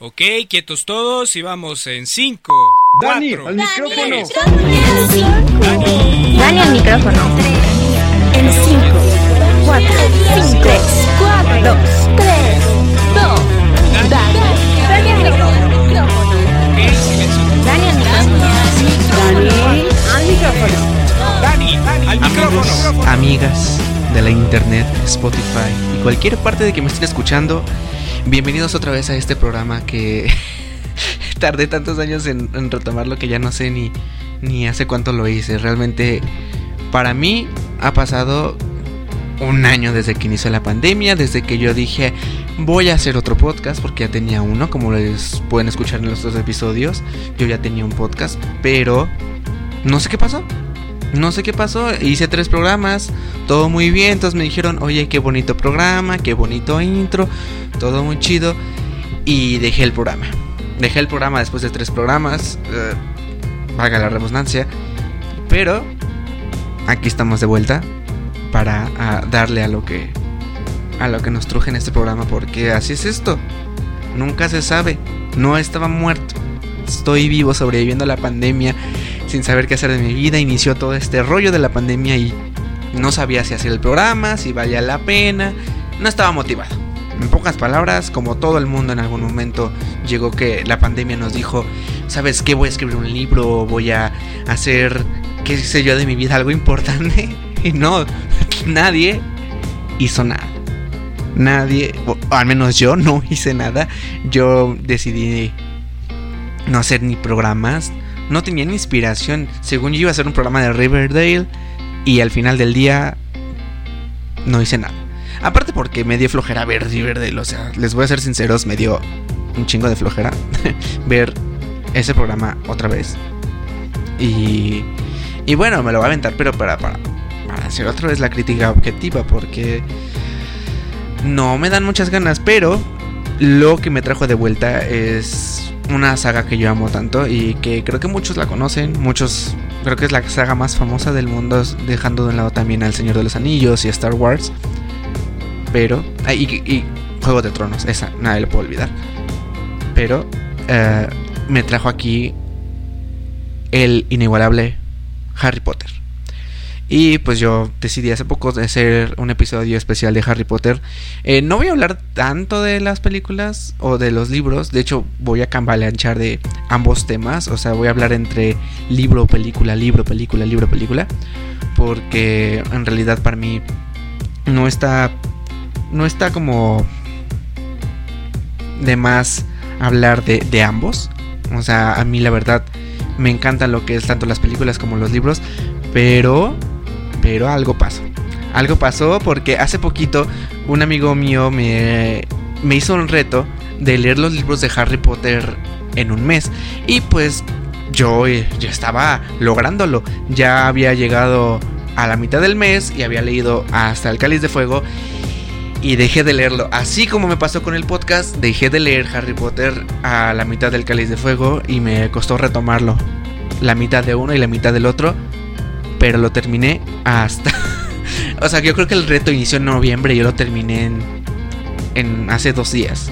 Ok, quietos todos y vamos en 5. Dani, al micrófono. Dani. Dani al micrófono. En 5, 4, 5, 3, 4, 2, 3, 2. Dani. Dani al micrófono. Dani al micrófono. Dani al micrófono. Dani, al micrófono. amigas de la internet, Spotify y cualquier parte de que me estén escuchando, bienvenidos otra vez a este programa que tardé tantos años en, en retomarlo que ya no sé ni, ni hace cuánto lo hice. Realmente para mí ha pasado un año desde que inició la pandemia, desde que yo dije voy a hacer otro podcast porque ya tenía uno, como les pueden escuchar en los dos episodios, yo ya tenía un podcast, pero no sé qué pasó. No sé qué pasó, hice tres programas, todo muy bien, entonces me dijeron, oye, qué bonito programa, qué bonito intro, todo muy chido, y dejé el programa. Dejé el programa después de tres programas, eh, valga la redundancia, pero aquí estamos de vuelta para ah, darle a lo que a lo que nos truje en este programa, porque así es esto, nunca se sabe, no estaba muerto, estoy vivo sobreviviendo a la pandemia sin saber qué hacer de mi vida. Inició todo este rollo de la pandemia y no sabía si hacer el programa, si valía la pena. No estaba motivado. En pocas palabras, como todo el mundo en algún momento llegó que la pandemia nos dijo, ¿sabes qué? Voy a escribir un libro, voy a hacer, qué sé yo, de mi vida algo importante. Y no, nadie hizo nada. Nadie, al menos yo no hice nada. Yo decidí no hacer ni programas, no tenía ni inspiración. Según yo iba a hacer un programa de Riverdale y al final del día no hice nada. Aparte porque me dio flojera ver Riverdale, o sea, les voy a ser sinceros, me dio un chingo de flojera ver ese programa otra vez. Y y bueno, me lo voy a aventar, pero para para para hacer otra vez la crítica objetiva porque no me dan muchas ganas, pero lo que me trajo de vuelta es una saga que yo amo tanto y que creo que muchos la conocen, muchos creo que es la saga más famosa del mundo, dejando de un lado también al Señor de los Anillos y a Star Wars. Pero, ah, y, y Juego de Tronos, esa, nadie le puedo olvidar. Pero eh, me trajo aquí el inigualable Harry Potter. Y pues yo decidí hace poco hacer un episodio especial de Harry Potter. Eh, no voy a hablar tanto de las películas o de los libros. De hecho, voy a cambaleanchar de ambos temas. O sea, voy a hablar entre libro, película, libro, película, libro, película. Porque en realidad para mí no está. No está como. De más hablar de, de ambos. O sea, a mí la verdad me encanta lo que es tanto las películas como los libros. Pero pero algo pasó. Algo pasó porque hace poquito un amigo mío me, me hizo un reto de leer los libros de Harry Potter en un mes. Y pues yo ya estaba lográndolo. Ya había llegado a la mitad del mes y había leído hasta el Cáliz de Fuego. Y dejé de leerlo. Así como me pasó con el podcast, dejé de leer Harry Potter a la mitad del Cáliz de Fuego y me costó retomarlo. La mitad de uno y la mitad del otro pero lo terminé hasta... o sea, yo creo que el reto inició en noviembre yo lo terminé en, en hace dos días.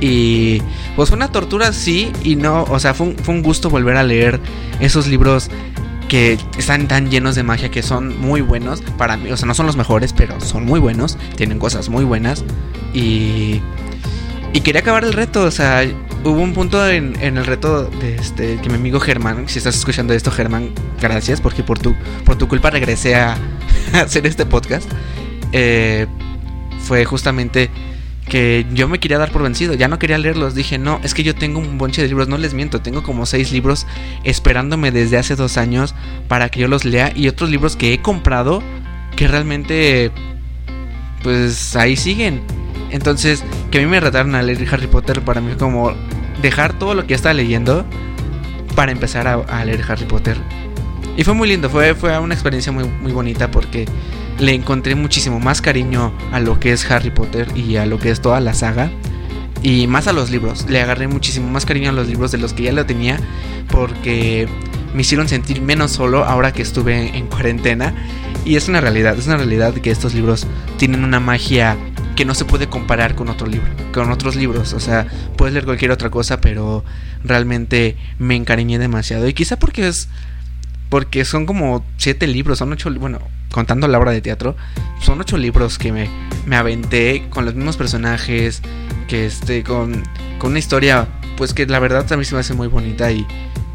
Y pues fue una tortura, sí, y no, o sea, fue un, fue un gusto volver a leer esos libros que están tan llenos de magia que son muy buenos para mí, o sea, no son los mejores, pero son muy buenos, tienen cosas muy buenas y y quería acabar el reto, o sea, hubo un punto en, el reto de este que mi amigo Germán, si estás escuchando esto Germán, gracias porque por tu por tu culpa regresé a, a hacer este podcast. Eh, fue justamente que yo me quería dar por vencido, ya no quería leerlos, dije, no, es que yo tengo un bonche de libros, no les miento, tengo como seis libros esperándome desde hace dos años para que yo los lea y otros libros que he comprado que realmente, pues ahí siguen. Entonces, que a mí me retaron a leer Harry Potter para mí como dejar todo lo que estaba leyendo para empezar a, leer Harry Potter. Y fue muy lindo, fue, fue una experiencia muy, muy bonita porque le encontré muchísimo más cariño a lo que es Harry Potter y a lo que es toda la saga. Y más a los libros. Le agarré muchísimo más cariño a los libros de los que ya lo tenía. Porque me hicieron sentir menos solo ahora que estuve en cuarentena. Y es una realidad, es una realidad que estos libros tienen una magia que no se puede comparar con otro libro, con otros libros. O sea, puedes leer cualquier otra cosa, pero realmente me encariñé demasiado. Y quizá porque es. Porque son como siete libros, son ocho. Bueno, contando la obra de teatro, son ocho libros que me, me aventé con los mismos personajes, que este, con, con una historia, pues que la verdad también se me hace muy bonita y,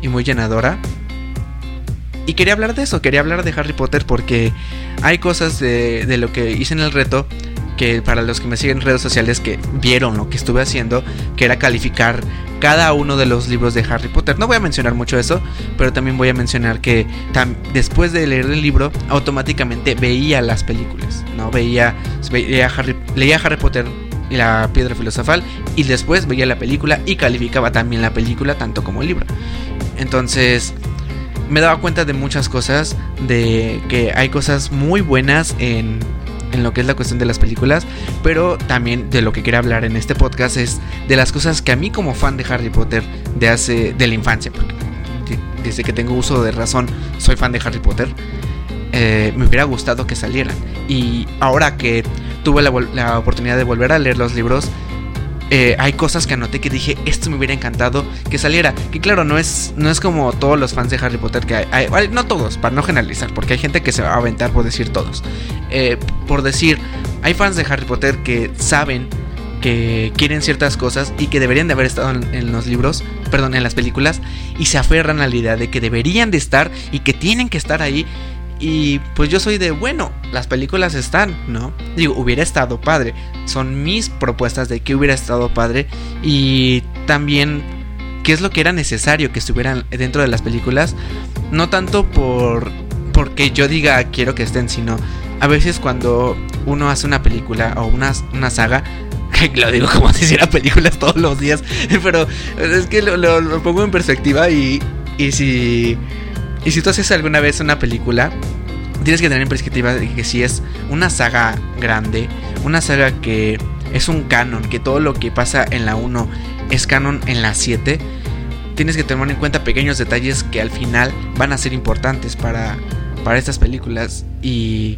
y muy llenadora. Y quería hablar de eso, quería hablar de Harry Potter porque hay cosas de, de, lo que hice en el reto que para los que me siguen en redes sociales que vieron lo que estuve haciendo, que era calificar cada uno de los libros de Harry Potter. No voy a mencionar mucho eso, pero también voy a mencionar que después de leer el libro, automáticamente veía las películas, ¿no? Veía, veía Harry, leía Harry Potter y la piedra filosofal y después veía la película y calificaba también la película tanto como el libro. Entonces, me daba cuenta de muchas cosas, de que hay cosas muy buenas en, en lo que es la cuestión de las películas, pero también de lo que quiero hablar en este podcast es de las cosas que a mí como fan de Harry Potter de hace de la infancia, porque desde que tengo uso de razón soy fan de Harry Potter, eh, me hubiera gustado que salieran. Y ahora que tuve la oportunidad de volver a leer los libros, eh, hay cosas que anoté que dije, esto me hubiera encantado que saliera. Que claro, no es, no es como todos los fans de Harry Potter que hay, No todos, para no generalizar, porque hay gente que se va a aventar por decir todos. Eh, por decir, hay fans de Harry Potter que saben que quieren ciertas cosas y que deberían de haber estado en, en, los libros, perdón, en las películas, y se aferran a la idea de que deberían de estar y que tienen que estar ahí y pues yo soy de, bueno, las películas están, ¿no? Digo, hubiera estado padre. Son mis propuestas de que hubiera estado padre. Y también, ¿qué es lo que era necesario que estuvieran dentro de las películas? No tanto por porque yo diga quiero que estén, sino a veces cuando uno hace una película o una, una saga, lo digo como si hiciera películas todos los días, pero es que lo, lo, lo pongo en perspectiva y, y si y si tú haces alguna vez una película, tienes que tener en perspectiva de que si es una saga grande, una saga que es un canon, que todo lo que pasa en la 1 es canon en la 7, tienes que tener en cuenta pequeños detalles que al final van a ser importantes para, para estas películas. Y,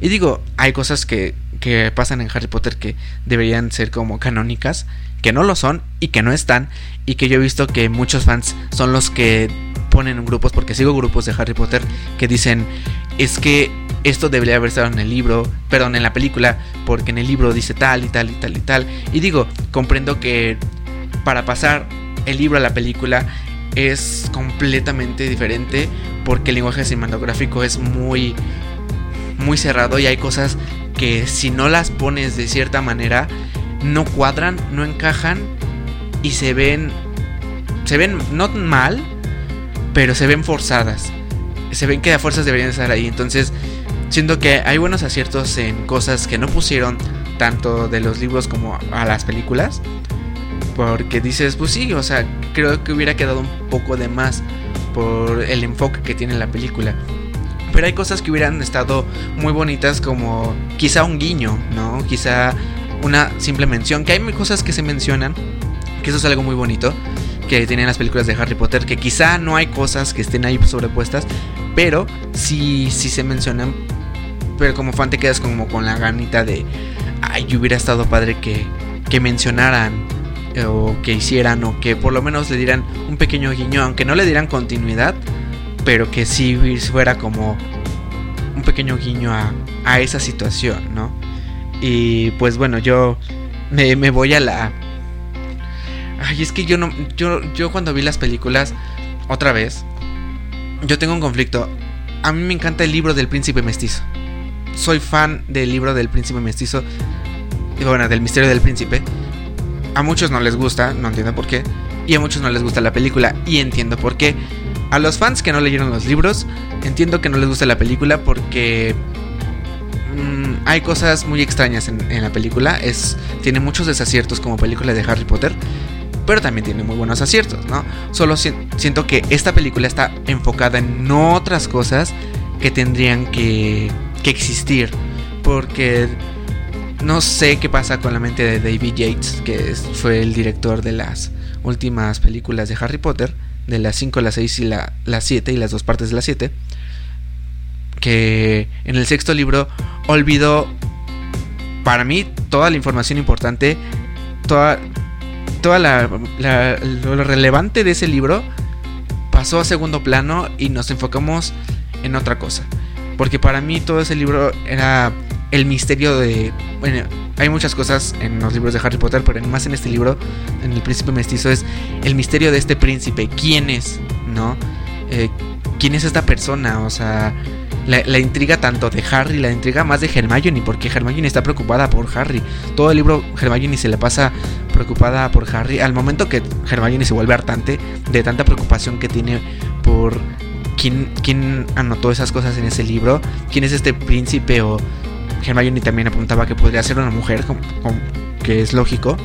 y digo, hay cosas que, que pasan en Harry Potter que deberían ser como canónicas, que no lo son y que no están, y que yo he visto que muchos fans son los que ponen grupos, porque sigo grupos de Harry Potter que dicen, es que esto debería haber estado en el libro, perdón, en la película, porque en el libro dice tal y tal y tal y tal. Y digo, comprendo que para pasar el libro a la película es completamente diferente, porque el lenguaje cinematográfico es muy, muy cerrado y hay cosas que si no las pones de cierta manera, no cuadran, no encajan y se ven, se ven no mal, pero se ven forzadas. Se ven que a fuerzas deberían estar ahí. Entonces, siento que hay buenos aciertos en cosas que no pusieron tanto de los libros como a las películas. Porque dices, pues sí, o sea, creo que hubiera quedado un poco de más por el enfoque que tiene la película. Pero hay cosas que hubieran estado muy bonitas como quizá un guiño, ¿no? Quizá una simple mención. Que hay cosas que se mencionan, que eso es algo muy bonito que tienen las películas de Harry Potter, que quizá no hay cosas que estén ahí sobrepuestas, pero sí, sí se mencionan. Pero como fan te quedas como con la ganita de, ay, hubiera estado padre que, que mencionaran eh, o que hicieran o que por lo menos le dieran un pequeño guiño, aunque no le dieran continuidad, pero que sí fuera como un pequeño guiño a, a esa situación, ¿no? Y pues bueno, yo me voy a la Ay, es que yo no. Yo, yo cuando vi las películas, otra vez, yo tengo un conflicto. A mí me encanta el libro del príncipe mestizo. Soy fan del libro del príncipe mestizo. Y bueno, del misterio del príncipe. A muchos no les gusta, no entiendo por qué. Y a muchos no les gusta la película. Y entiendo por qué. A los fans que no leyeron los libros, entiendo que no les gusta la película porque mmm, hay cosas muy extrañas en, en, la película. Es, tiene muchos desaciertos como película de Harry Potter pero también tiene muy buenos aciertos, ¿no? Solo siento que esta película está enfocada en otras cosas que tendrían que, que existir, porque no sé qué pasa con la mente de David Yates, que fue el director de las últimas películas de Harry Potter, de las 5, las 6 y la, las 7 y las dos partes de las 7, que en el sexto libro olvidó para mí toda la información importante, toda, toda la, lo relevante de ese libro pasó a segundo plano y nos enfocamos en otra cosa. Porque para mí todo ese libro era el misterio de... Bueno, hay muchas cosas en los libros de Harry Potter, pero más en este libro, en El Príncipe Mestizo, es el misterio de este príncipe. ¿Quién es? ¿No? Eh, ¿Quién es esta persona? O sea, la, intriga tanto de Harry, la intriga más de Hermione, porque Hermione está preocupada por Harry. Todo el libro Hermione se le pasa preocupada por Harry. Al momento que Hermione se vuelve hartante de tanta preocupación que tiene por quién, quién anotó esas cosas en ese libro, quién es este príncipe o Hermione también apuntaba que podría ser una mujer, que es lógico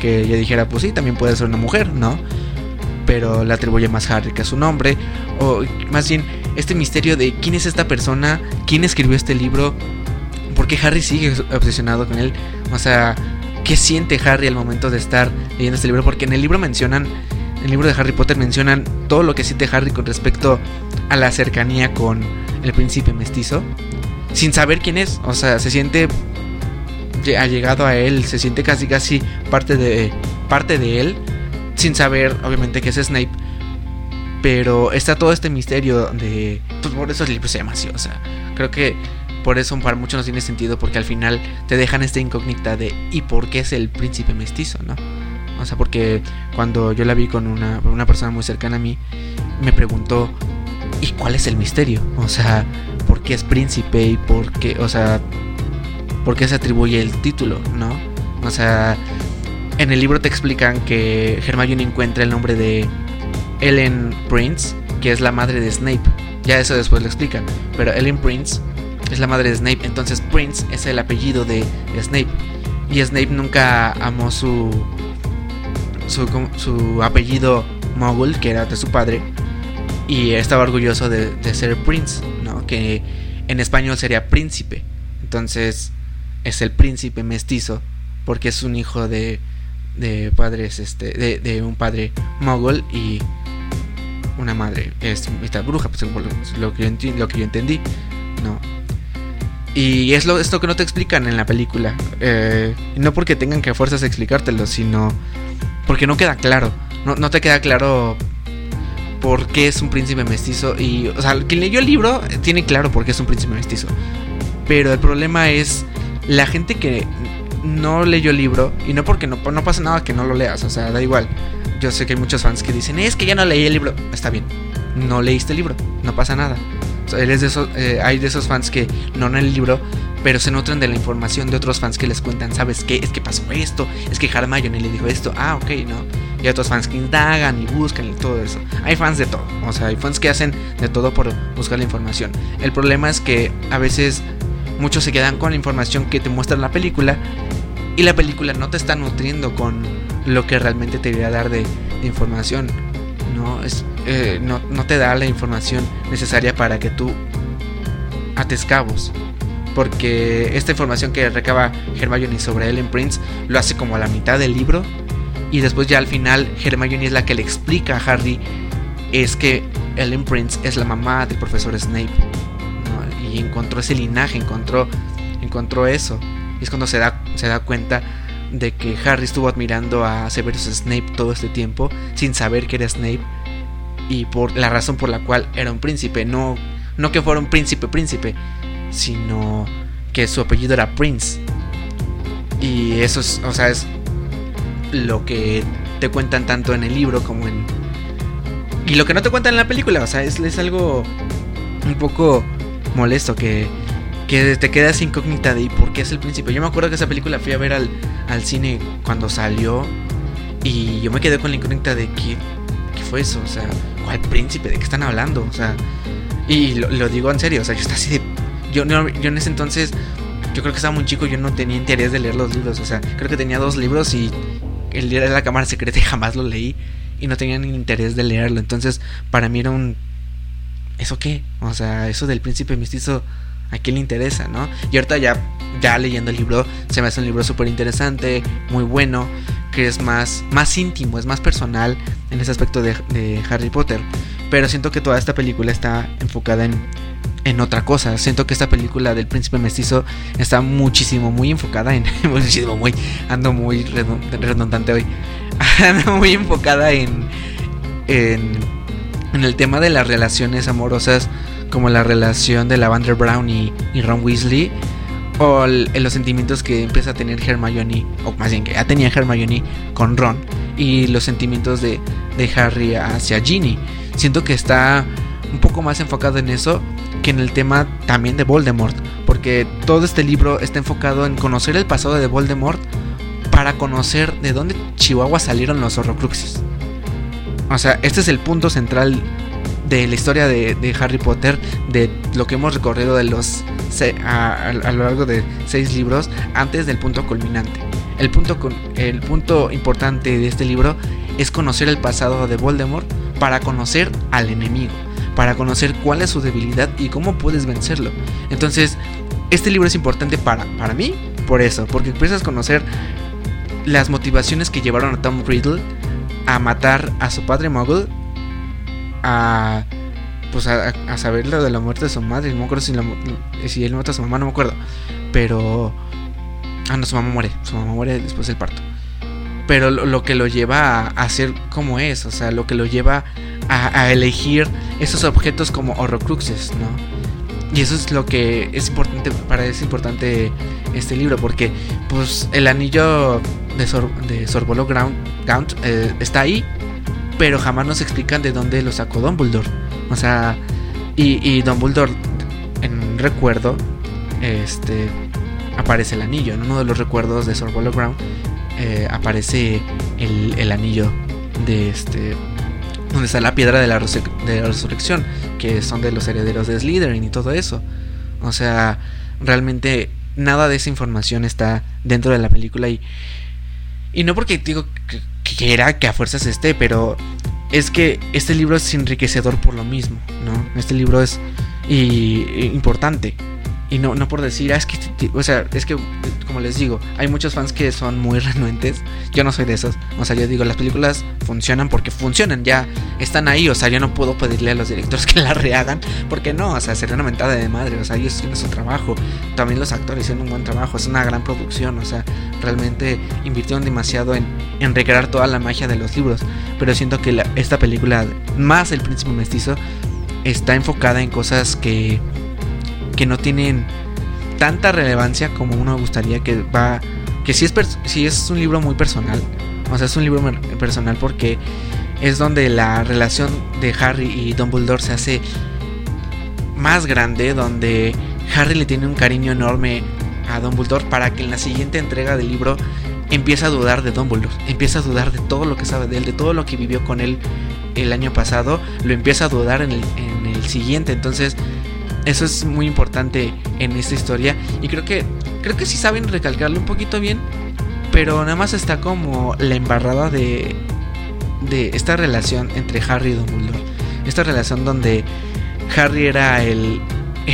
que ella dijera, pues sí, también puede ser una mujer, ¿no? Pero le atribuye más Harry que a su nombre, o más bien este misterio de quién es esta persona, quién escribió este libro, por qué Harry sigue obsesionado con él, o sea, qué siente Harry al momento de estar leyendo este libro, porque en el libro mencionan, en el libro de Harry Potter mencionan todo lo que siente Harry con respecto a la cercanía con el príncipe mestizo, sin saber quién es, o sea, se siente ha llegado a él, se siente casi casi parte de parte de él, sin saber obviamente que es Snape pero está todo este misterio de. Pues por eso el libro se llama así. O sea, creo que por eso para muchos no tiene sentido. Porque al final te dejan esta incógnita de. ¿Y por qué es el príncipe mestizo, no? O sea, porque cuando yo la vi con una, una persona muy cercana a mí, me preguntó. ¿Y cuál es el misterio? O sea, ¿por qué es príncipe? ¿Y por qué? O sea, ¿por qué se atribuye el título, no? O sea, en el libro te explican que Hermione encuentra el nombre de Ellen Prince, que es la madre de Snape. Ya eso después lo explican. Pero Ellen Prince es la madre de Snape. Entonces Prince es el apellido de, Snape. Y Snape nunca amó su, su, apellido Mogul, que era de su padre. Y estaba orgulloso de, ser Prince, ¿no? Que en español sería príncipe. Entonces es el príncipe mestizo. Porque es un hijo de, de padres, este, de, de un padre mogul y una madre es bruja, pues, lo, que yo lo que yo entendí, ¿no? Y es lo, esto que no te explican en la película. Eh, no porque tengan que a fuerzas explicártelo, sino porque no queda claro. No, no, te queda claro por qué es un príncipe mestizo. Y, o sea, quien leyó el libro tiene claro por qué es un príncipe mestizo. Pero el problema es la gente que no leyó el libro. Y no porque no, no pasa nada que no lo leas, o sea, da igual yo sé que hay muchos fans que dicen, es que ya no leí el libro. Está bien, no leíste el libro, no pasa nada. de esos, eh, hay de esos fans que no leen el libro, pero se nutren de la información de otros fans que les cuentan, ¿sabes qué? Es que pasó esto, es que Hermione le dijo esto, ah, ok, no. Y otros fans que indagan y buscan y todo eso. Hay fans de todo, o sea, hay fans que hacen de todo por buscar la información. El problema es que a veces muchos se quedan con la información que te muestra la película y la película no te está nutriendo con lo que realmente te a dar de, información. No, es, eh, no, te da la información necesaria para que tú ates cabos. Porque esta información que recaba Hermione sobre Ellen Prince lo hace como a la mitad del libro. Y después ya al final Hermione es la que le explica a Harry es que Ellen Prince es la mamá del profesor Snape. Y encontró ese linaje, encontró, encontró eso. Y es cuando se da, se da cuenta de que Harry estuvo admirando a Severus Snape todo este tiempo sin saber que era Snape y por la razón por la cual era un príncipe, no, no que fuera un príncipe príncipe, sino que su apellido era Prince. Y eso es, o sea, es lo que te cuentan tanto en el libro como en... Y lo que no te cuentan en la película, o sea, es, es algo un poco molesto que que te quedas incógnita de ¿y por qué es el príncipe? Yo me acuerdo que esa película fui a ver al, cine cuando salió y yo me quedé con la incógnita de ¿qué, qué fue eso? O sea, ¿cuál príncipe? ¿De qué están hablando? O sea, y lo, digo en serio, o sea, yo estaba así de... Yo, yo en ese entonces, yo creo que estaba muy chico, yo no tenía interés de leer los libros, o sea, creo que tenía dos libros y el día de la cámara secreta jamás lo leí y no tenía ni interés de leerlo, entonces para mí era un... ¿Eso qué? O sea, eso del príncipe mestizo a quién le interesa, ¿no? Y ahorita ya, ya leyendo el libro, se me hace un libro súper interesante, muy bueno, que es más, más íntimo, es más personal en ese aspecto de, Harry Potter. Pero siento que toda esta película está enfocada en en otra cosa. Siento que esta película del príncipe mestizo está muchísimo, muy enfocada en. muchísimo, muy. Ando muy redundante hoy. ando muy enfocada en. En, en el tema de las relaciones amorosas, como la relación de Lavander Brown y, y Ron Weasley. O los sentimientos que empieza a tener Hermione, o más bien que ya tenía Hermione con Ron, y los sentimientos de, de Harry hacia Ginny. Siento que está un poco más enfocado en eso que en el tema también de Voldemort, porque todo este libro está enfocado en conocer el pasado de Voldemort para conocer de dónde Chihuahua salieron los Horrocruxes. O sea, este es el punto central de la historia de, Harry Potter, de lo que hemos recorrido de los a, lo largo de seis libros, antes del punto culminante. El punto, el punto importante de este libro es conocer el pasado de Voldemort para conocer al enemigo para conocer cuál es su debilidad y cómo puedes vencerlo. Entonces, este libro es importante para, para mí por eso, porque empiezas a conocer las motivaciones que llevaron a Tom Riddle a matar a su padre Muggle, a pues a, saber lo de la muerte de su madre, no me acuerdo si, si él mata a su mamá, no me acuerdo, pero ah no, su mamá muere, su mamá muere después del parto. Pero lo, que lo lleva a, a ser como es, o sea, lo que lo lleva a, elegir esos objetos como horrocruxes, ¿no? Y eso es lo que es importante, para es importante este libro, porque pues el anillo de, Sor, de Sorbolo Gaunt eh, está ahí, pero jamás nos explican de dónde lo sacó Dumbledore. O sea, y, Dumbledore, en recuerdo, este aparece el anillo. En uno de los recuerdos de Sorbolo Ground eh, aparece el, el anillo de este donde está la piedra de la, resurrección, que son de los herederos de Slytherin y todo eso. O sea, realmente nada de esa información está dentro de la película y, y no porque digo que, que era que a fuerzas esté, pero es que este libro es enriquecedor por lo mismo, ¿no? Este libro es importante. Y no, no por decir, ah, es que, o sea, es que, como les digo, hay muchos fans que son muy renuentes. Yo no soy de esos. O sea, yo digo, las películas funcionan porque funcionan, ya están ahí. O sea, yo no puedo pedirle a los directores que la rehagan, porque no, o sea, sería una mentada de madre. O sea, ellos tienen su trabajo. También los actores hicieron un buen trabajo. Es una gran producción. O sea, realmente invirtieron demasiado en, en recrear toda la magia de los libros. Pero siento que esta película, más El Príncipe Mestizo, está enfocada en cosas que que no tienen tanta relevancia como uno gustaría que va que si es es un libro muy personal o sea es un libro personal porque es donde la relación de Harry y Dumbledore se hace más grande donde Harry le tiene un cariño enorme a Dumbledore para que en la siguiente entrega del libro empiece a dudar de Dumbledore, empieza a dudar de todo lo que sabe de él, de todo lo que vivió con él el año pasado, lo empieza a dudar en el siguiente, entonces eso es muy importante en esta historia. Y creo que. Creo que sí saben recalcarlo un poquito bien. Pero nada más está como la embarrada de. De esta relación entre Harry y Dumbledore. Esta relación donde Harry era el.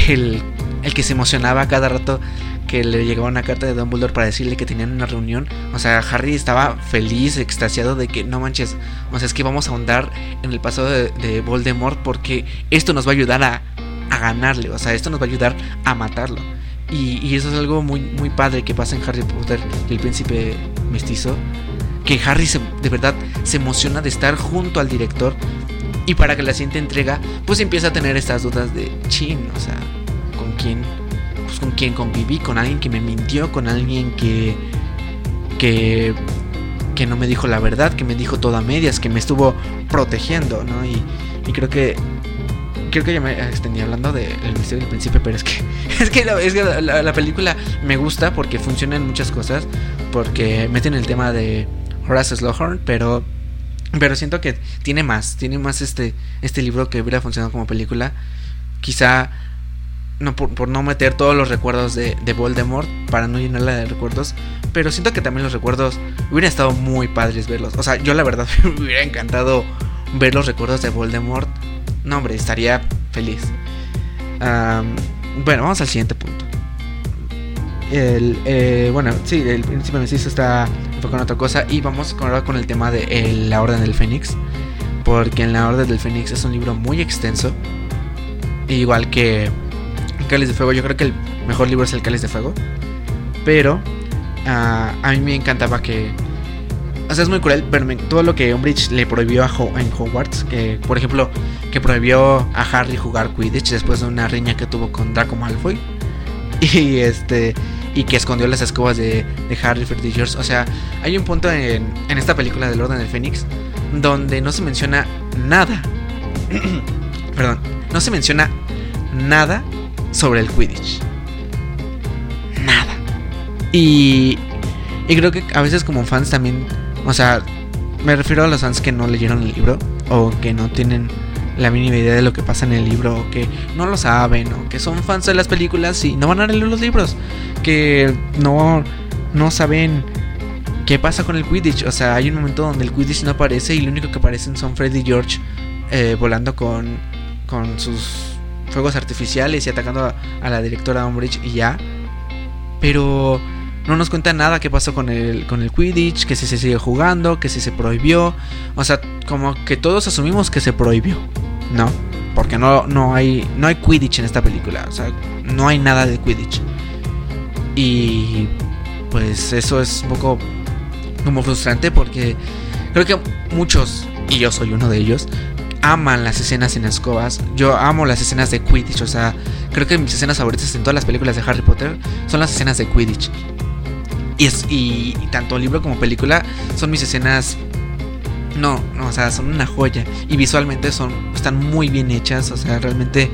El, el que se emocionaba cada rato que le llegaba una carta de Dumbledore para decirle que tenían una reunión. O sea, Harry estaba feliz, extasiado de que no manches. O sea, es que vamos a ahondar en el pasado de, de Voldemort porque esto nos va a ayudar a, a ganarle. O sea, esto nos va a ayudar a matarlo. Y, eso es algo muy, muy padre que pasa en Harry Potter y el príncipe mestizo. Que Harry de verdad se emociona de estar junto al director. Y para que la siguiente entrega, pues empieza a tener estas dudas de chin, o sea, ¿con quién? Pues con quién conviví, con alguien que me mintió, con alguien que. que. que no me dijo la verdad, que me dijo todo a medias, que me estuvo protegiendo, ¿no? Y, y creo que creo que ya me extendí hablando del misterio del príncipe, pero es que es que, la, película me gusta porque funciona en muchas cosas, porque meten el tema de Horace Slughorn, pero pero siento que tiene más, tiene más este este libro que hubiera funcionado como película. Quizá no por, no meter todos los recuerdos de, de, Voldemort para no llenarla de recuerdos, pero siento que también los recuerdos hubieran estado muy padres verlos. O sea, yo la verdad me hubiera encantado ver los recuerdos de Voldemort no, hombre, estaría feliz. bueno, vamos al siguiente punto. El, eh, bueno, sí, el príncipe mestizo está enfocado en otra cosa. Y vamos ahora con el tema de la Orden del Fénix. Porque en la Orden del Fénix es un libro muy extenso. Igual que Cáliz de Fuego. Yo creo que el mejor libro es el Cáliz de Fuego. Pero ah, a mí me encantaba que... O sea, es muy cruel, pero todo lo que Umbridge le prohibió a en Hogwarts, que por ejemplo, que prohibió a Harry jugar Quidditch después de una riña que tuvo con Draco Malfoy. Y este y que escondió las escobas de, de Harry, George. O sea, hay un punto en, en esta película del Orden del Fénix donde no se menciona nada. Perdón, no se menciona nada sobre el Quidditch. Nada. Y, y creo que a veces como fans también, o sea, me refiero a los fans que no leyeron el libro o que no tienen la mínima idea de lo que pasa en el libro, o que no lo saben, o que son fans de las películas y no van a leer los libros, que no, no saben qué pasa con el Quidditch. O sea, hay un momento donde el Quidditch no aparece y lo único que aparecen son Freddy y George eh, volando con, con sus fuegos artificiales y atacando a, a la directora Umbridge y ya. Pero no nos cuenta nada qué pasó con el, con el Quidditch, que si se sigue jugando, que si se prohibió. O sea, como que todos asumimos que se prohibió, ¿no? Porque no, no, hay, no hay Quidditch en esta película. O sea, no hay nada de Quidditch. Y pues eso es un poco como frustrante porque creo que muchos, y yo soy uno de ellos, aman las escenas en escobas. Yo amo las escenas de Quidditch. O sea, creo que mis escenas favoritas en todas las películas de Harry Potter son las escenas de Quidditch. Y, es, y, tanto libro como película son mis escenas. No, o sea, son una joya. Y visualmente son, están muy bien hechas. O sea, realmente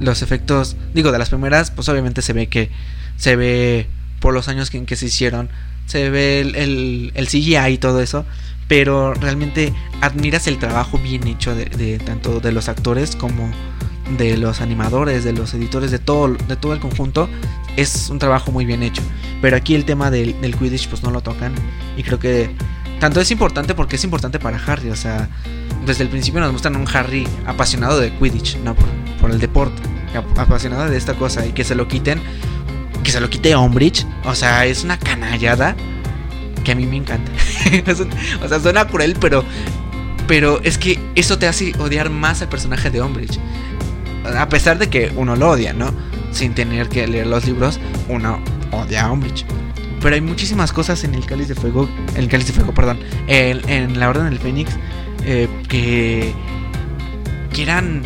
los efectos. Digo, de las primeras, pues obviamente se ve que. Se ve por los años en que se hicieron. Se ve el, el, CGI y todo eso. Pero realmente admiras el trabajo bien hecho de tanto de los actores como de los animadores, de los editores, de todo, de todo el conjunto, es un trabajo muy bien hecho. Pero aquí el tema del, del, Quidditch pues no lo tocan. Y creo que tanto es importante porque es importante para Harry. O sea, desde el principio nos muestran un Harry apasionado de Quidditch, ¿no? Por, el deporte. Apasionado de esta cosa. Y que se lo quiten. Que se lo quite a Umbridge. O sea, es una canallada que a mí me encanta. o sea, suena cruel, pero... Pero es que eso te hace odiar más al personaje de Umbridge. A pesar de que uno lo odia, ¿no? Sin tener que leer los libros, uno odia a Umbridge. Pero hay muchísimas cosas en el Cáliz de Fuego, el Cáliz de Fuego, perdón, en, la Orden del Fénix, eh, que, que eran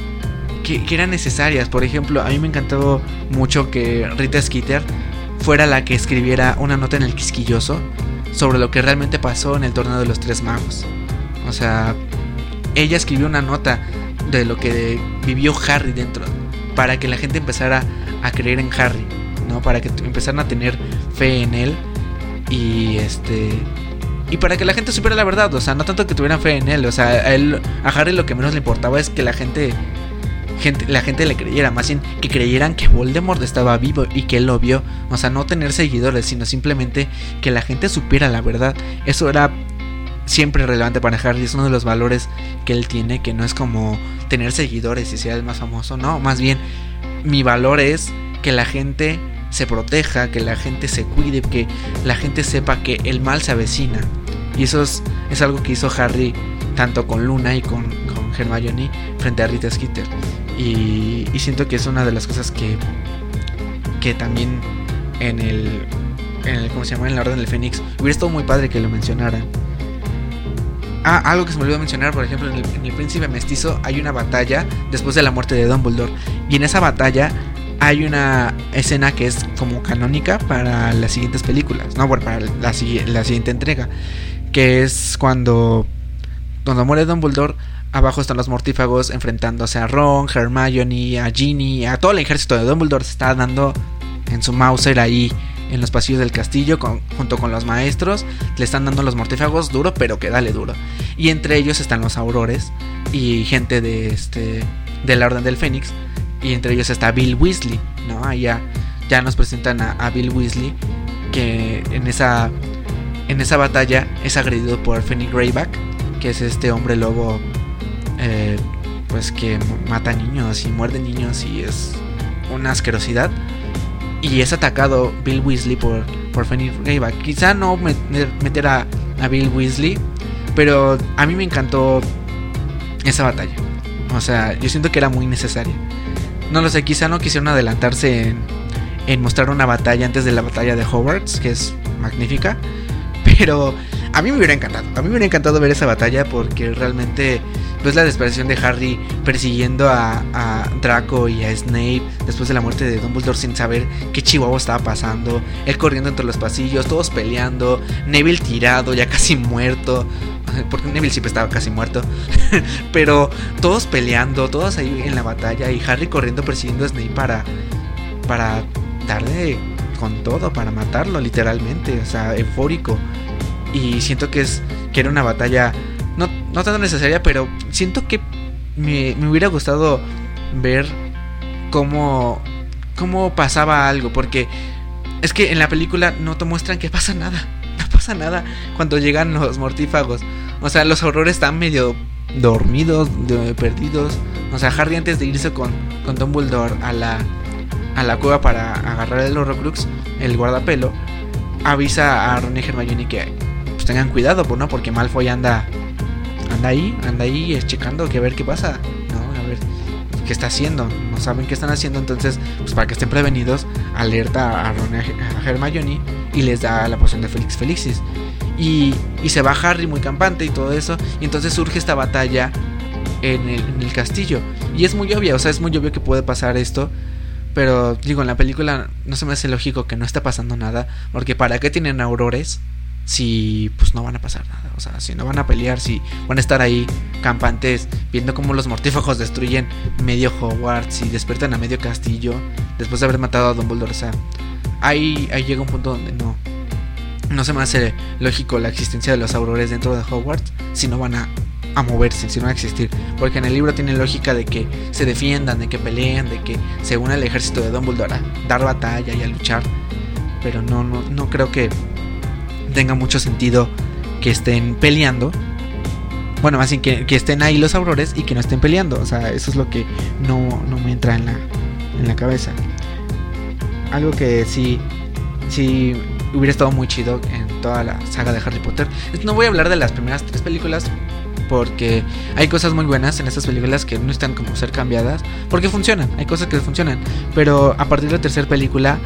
que, eran necesarias. Por ejemplo, a mí me encantó mucho que Rita Skeeter fuera la que escribiera una nota en el quisquilloso sobre lo que realmente pasó en el torneo de los tres magos. O sea, ella escribió una nota de lo que vivió Harry dentro, para que la gente empezara a creer en Harry, ¿no? Para que empezaran a tener fe en él y este y para que la gente supiera la verdad, o sea, no tanto que tuvieran fe en él, o sea, a, él, a Harry lo que menos le importaba es que la gente, gente, la gente le creyera, más bien que creyeran que Voldemort estaba vivo y que él lo vio, o sea, no tener seguidores, sino simplemente que la gente supiera la verdad. Eso era siempre relevante para Harry, es uno de los valores que él tiene, que no es como tener seguidores y ser el más famoso, no, más bien mi valor es que la gente se proteja, que la gente se cuide, que la gente sepa que el mal se avecina. Y eso es, algo que hizo Harry tanto con Luna y con, con Hermione frente a Rita Skeeter. Y, y, siento que es una de las cosas que, que también en el, en el, ¿cómo se llama? En la Orden del Fénix hubiera estado muy padre que lo mencionaran. Ah, algo que se me olvidó mencionar, por ejemplo, en el, Príncipe Mestizo hay una batalla después de la muerte de Dumbledore. Y en esa batalla hay una escena que es como canónica para las siguientes películas, no, bueno, para la, siguiente entrega, que es cuando, cuando muere Dumbledore, abajo están los mortífagos enfrentándose a Ron, Hermione, a Ginny, a todo el ejército de Dumbledore se está dando en su Mauser ahí en los pasillos del castillo junto con los maestros. Le están dando los mortífagos duro, pero que dale duro. Y entre ellos están los aurores y gente de este de la Orden del Fénix. Y entre ellos está Bill Weasley, ¿no? Allá ya nos presentan a, Bill Weasley que en esa en esa batalla es agredido por Fanny Greyback, que es este hombre lobo eh, pues que mata niños y muerde niños y es una asquerosidad y es atacado Bill Weasley por, por Fanny Greyback. Quizá no meter, a, Bill Weasley, pero a mí me encantó esa batalla. O sea, yo siento que era muy necesaria. no lo sé, quizá no quisieron adelantarse en, en mostrar una batalla antes de la batalla de Hogwarts, que es magnífica. Pero a mí me hubiera encantado. A mí me hubiera encantado ver esa batalla porque realmente ves la desesperación de Harry persiguiendo a, Draco y a Snape después de la muerte de Dumbledore sin saber qué chihuahua estaba pasando. Él corriendo entre los pasillos, todos peleando. Neville tirado, ya casi muerto. Porque Neville siempre estaba casi muerto. Pero todos peleando, todos ahí en la batalla. Y Harry corriendo persiguiendo a Snape para, para darle con todo, para matarlo literalmente. O sea, eufórico. Y siento que es que era una batalla no, no tan necesaria, pero siento que me, me hubiera gustado ver cómo, cómo pasaba algo, porque es que en la película no te muestran que pasa nada, no pasa nada cuando llegan los mortífagos. O sea, los horrores están medio dormidos, perdidos. O sea, Harry antes de irse con, con Dumbledore a la, a la cueva para agarrar el Horrocrux, el guardapelo, avisa a Ron y que pues, tengan cuidado, ¿no? Porque Malfoy anda anda ahí, anda ahí es checando que a ver qué pasa, ¿no? A ver qué está haciendo, no saben qué están haciendo, entonces, pues para que estén prevenidos, alerta a Ron Hermione y les da la poción de Félix Felixis. Y, y, se va Harry muy campante y todo eso, y entonces surge esta batalla en el, en el castillo. Y es muy obvia, o sea, es muy obvio que puede pasar esto. Pero digo, en la película no se me hace lógico que no está pasando nada. Porque ¿para qué tienen aurores? Si pues no van a pasar nada. O sea, si no van a pelear, si van a estar ahí campantes viendo cómo los mortífagos destruyen medio Hogwarts y despiertan a medio castillo después de haber matado a Dumbledore. O sea, ahí, ahí llega un punto donde no, no se me hace lógico la existencia de los aurores dentro de Hogwarts si no van a, a moverse, si no van a existir. Porque en el libro tiene lógica de que se defiendan, de que peleen, de que se una el ejército de Dumbledore a dar batalla y a luchar. Pero no, no, no creo que tenga mucho sentido que estén peleando. Bueno, más bien que, que, estén ahí los aurores y que no estén peleando. O sea, eso es lo que no, no me entra en la, en la cabeza. Algo que sí, sí hubiera estado muy chido en toda la saga de Harry Potter. No voy a hablar de las primeras tres películas porque hay cosas muy buenas en estas películas que no están como ser cambiadas porque funcionan, hay cosas que funcionan, pero a partir de la tercera película,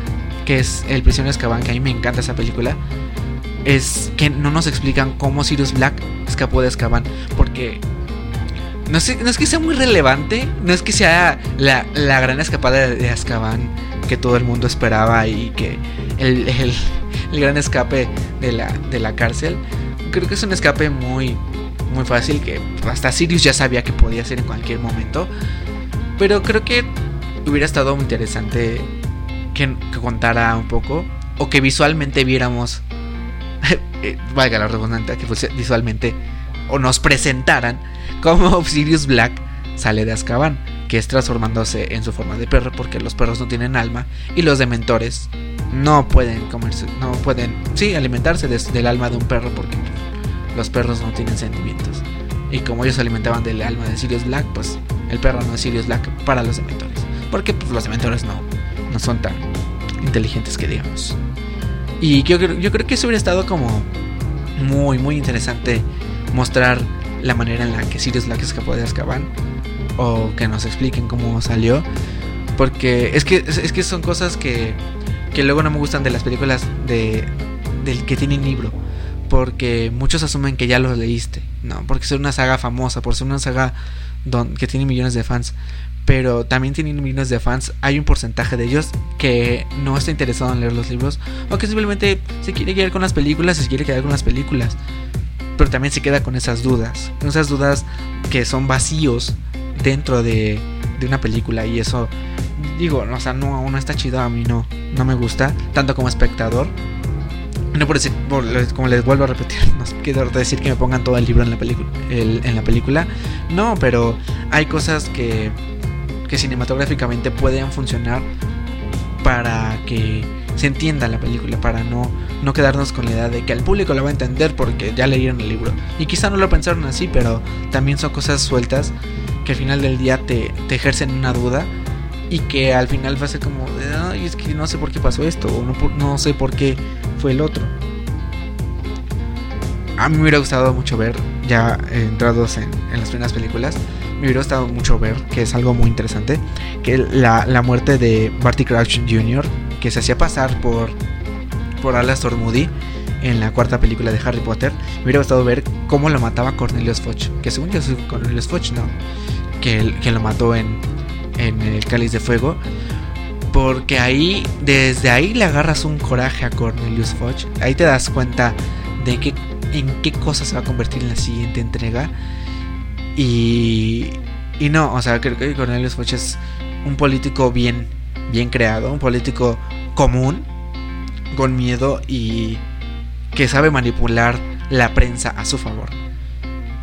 que es El prisionero de Azkaban, que a mí me encanta esa película, es que no nos explican cómo Sirius Black escapó de Azkaban. Porque no, es que sea muy relevante, no es que sea la, la gran escapada de, de, Azkaban que todo el mundo esperaba y que el, el, el, gran escape de la, de la cárcel. Creo que es un escape muy, muy fácil que hasta Sirius ya sabía que podía ser en cualquier momento. Pero creo que hubiera estado muy interesante que, que contara un poco o que visualmente viéramos valga la redundancia, que visualmente o nos presentaran como Sirius Black sale de Azkaban, que es transformándose en su forma de perro porque los perros no tienen alma y los dementores no pueden comerse, no pueden, sí, alimentarse de, del alma de un perro porque los perros no tienen sentimientos. Y como ellos se alimentaban del alma de Sirius Black, pues el perro no es Sirius Black para los dementores. Porque pues, los dementores no, no son tan inteligentes que digamos. Y yo, yo creo que eso hubiera estado como muy, muy interesante mostrar la manera en la que Sirius Black escapó de Azkaban. O que nos expliquen cómo salió. Porque es que, es que son cosas que, que luego no me gustan de las películas de, del que tienen libro. Porque muchos asumen que ya los leíste. No, porque es una saga famosa, por ser una saga que tiene millones de fans pero también tienen millones de fans, hay un porcentaje de ellos que no está interesado en leer los libros o que simplemente se quiere quedar con las películas, se quiere quedar con las películas. Pero también se queda con esas dudas, con esas dudas que son vacíos dentro de, de una película y eso digo, o sea, no, no está chido, a mí no, no me gusta, tanto como espectador. No por decir, como les vuelvo a repetir, no quiero decir que me pongan todo el libro en la, el, en la película. No, pero hay cosas que que cinematográficamente pueden funcionar para que se entienda la película, para no, no quedarnos con la idea de que el público lo va a entender porque ya leyeron el libro. Y quizá no lo pensaron así, pero también son cosas sueltas que al final del día te, te ejercen una duda y que al final va a ser como, ay, es que no sé por qué pasó esto, o no, no sé por qué fue el otro. A mí me hubiera gustado mucho ver ya entrados en, las primeras películas, me hubiera gustado mucho ver, que es algo muy interesante, que la, la muerte de Barty Crouch Jr., que se hacía pasar por, por Alastor Moody en la cuarta película de Harry Potter, me hubiera gustado ver cómo lo mataba Cornelius Fudge, que según yo es Cornelius Fudge, ¿no? Que, que lo mató en, en el Cáliz de Fuego. Porque ahí, desde ahí le agarras un coraje a Cornelius Fudge. Ahí te das cuenta de que, en qué cosa se va a convertir en la siguiente entrega. Y, y no, o sea, creo que Cornelius Fudge es un político bien, bien creado, un político común, con miedo y que sabe manipular la prensa a su favor.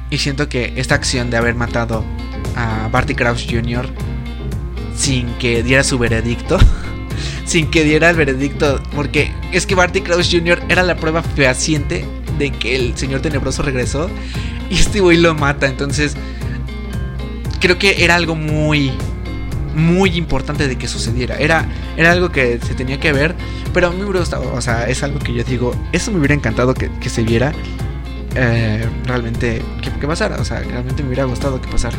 Y siento que esta acción de haber matado a Barty Crouch Jr. sin que diera su veredicto, sin que diera el veredicto, porque es que Barty Crouch Jr. era la prueba fehaciente de que el señor tenebroso regresó y este güey lo mata. Entonces, creo que era algo muy, muy importante de que sucediera. Era, era algo que se tenía que ver, pero a mí me hubiera gustado, o sea, es algo que yo digo, eso me hubiera encantado que, se viera. Eh, realmente que, pasara, o sea, realmente me hubiera gustado que pasara.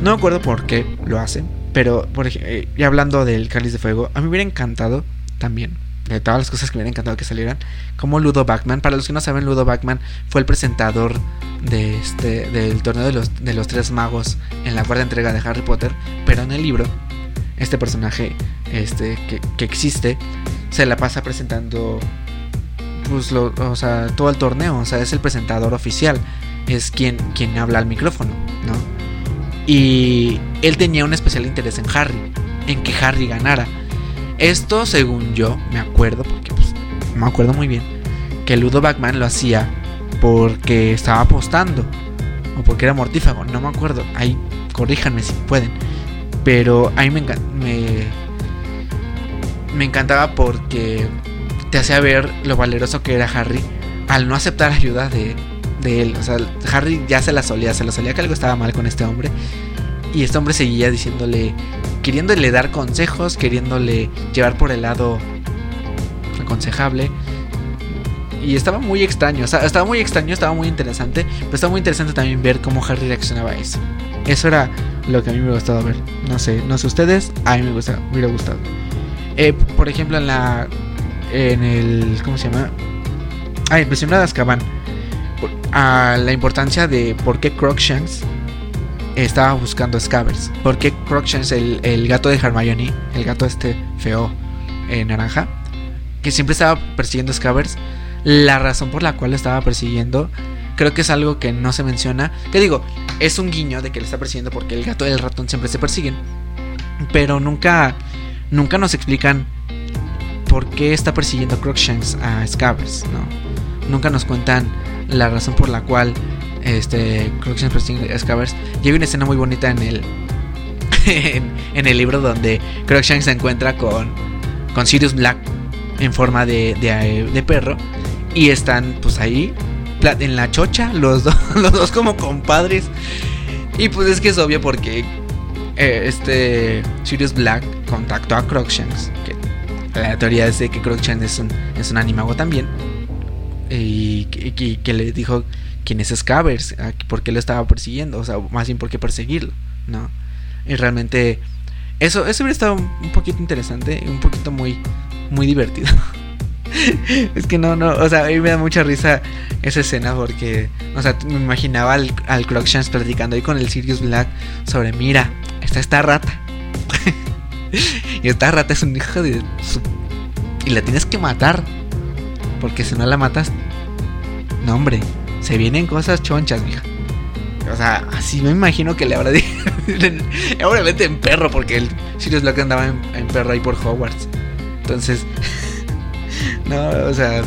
No me acuerdo por qué lo hacen, pero por ejemplo, eh, y hablando del cáliz de fuego, a mí me hubiera encantado también de todas las cosas que me hubiera encantado que salieran, como Ludo Backman. Para los que no saben, Ludo Backman fue el presentador de este, del torneo de los, de los tres magos en la cuarta entrega de Harry Potter, pero en el libro, este personaje este, que, existe se la pasa presentando pues, o sea, todo el torneo, o sea, es el presentador oficial, es quien, quien habla al micrófono, ¿no? Y él tenía un especial interés en Harry, en que Harry ganara. Esto, según yo, me acuerdo, porque pues, me acuerdo muy bien, que Ludo Backman lo hacía porque estaba apostando o porque era mortífago, no me acuerdo. Ahí corríjanme si pueden. Pero a mí me, me, me encantaba porque te hacía ver lo valeroso que era Harry al no aceptar ayuda de, de él. O sea, Harry ya se la solía, se la solía que algo estaba mal con este hombre. Y este hombre seguía diciéndole, queriéndole dar consejos, queriéndole llevar por el lado aconsejable. Y estaba muy extraño, o sea, estaba muy extraño, estaba muy interesante, pero estaba muy interesante también ver cómo Harry reaccionaba a eso. Eso era lo que a mí me gustaba ver. No sé, no sé ustedes, a mí me, gusta, me hubiera gustado. Eh, por ejemplo, en la. En el. ¿Cómo se llama? Ah, de Azkaban. A la importancia de por qué Crookshanks estaba buscando Scabbers. Porque Crookshanks, el, el gato de Hermione, el gato este feo eh, naranja, que siempre estaba persiguiendo Scabbers, la razón por la cual lo estaba persiguiendo, creo que es algo que no se menciona. Que digo, es un guiño de que le está persiguiendo porque el gato y el ratón siempre se persiguen. Pero nunca, nunca nos explican por qué está persiguiendo Crookshanks a Scabbers, ¿no? Nunca nos cuentan la razón por la cual este, Crookshanks Scabbers. Y hay una escena muy bonita en el, en, el libro donde Crookshanks se encuentra con, con Sirius Black en forma de, de, perro. Y están pues ahí en la chocha, los, los dos como compadres. Y pues es que es obvio porque eh, este Sirius Black contactó a Crookshanks. Que la teoría es de que Crookshanks es un, es un animago también. Y que le dijo quién es Scabbers, por qué lo estaba persiguiendo, o sea, más bien por qué perseguirlo, ¿no? Y realmente eso, eso hubiera estado un poquito interesante, un poquito muy, muy divertido. es que no, no, o sea, a mí me da mucha risa esa escena porque, o sea, me imaginaba al, al platicando ahí con el Sirius Black sobre, mira, está esta rata. y esta rata es un hijo de. Y la tienes que matar. Porque si no la matas... No, hombre se vienen cosas chonchas, mija. O sea, así me imagino que le habrá dicho. Obviamente en perro, porque el Sirius Black andaba en, perro ahí por Hogwarts. Entonces, no, o sea,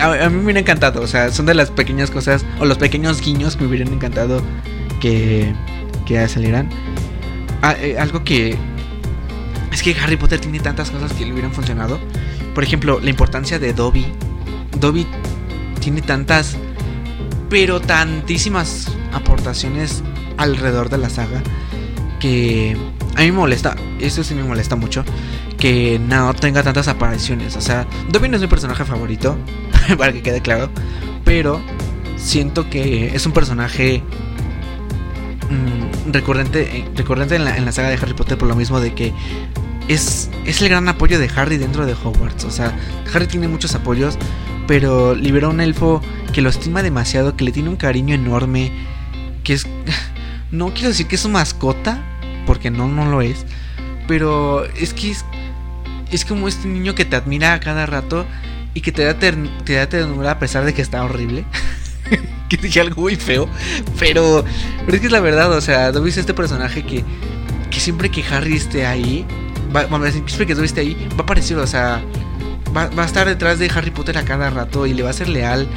a, mí me hubiera encantado. O sea, son de las pequeñas cosas, o los pequeños guiños que me hubieran encantado que, que salieran. Ah, eh, algo que. Es que Harry Potter tiene tantas cosas que le hubieran funcionado. Por ejemplo, la importancia de Dobby. Dobby tiene tantas, pero tantísimas aportaciones alrededor de la saga que a mí me molesta, eso sí me molesta mucho, que no tenga tantas apariciones. O sea, Dobby es mi personaje favorito, para que quede claro, pero siento que es un personaje mm, recurrente, eh, recurrente en, la, en la saga de Harry Potter por lo mismo de que es, es el gran apoyo de Harry dentro de Hogwarts. O sea, Harry tiene muchos apoyos, pero libera un elfo que lo estima demasiado, que le tiene un cariño enorme, que es... No quiero decir que es su mascota, porque no, no lo es, pero es que es, es como este niño que te admira a cada rato y que te da, te da ternura a pesar de que está horrible. que dije algo muy feo, pero, pero es que es la verdad, o sea, Dobby es este personaje que, que siempre que Harry esté ahí, va, siempre que Dobby esté ahí, va a aparecer, o sea, va, va, a estar detrás de Harry Potter a cada rato y le va a ser leal.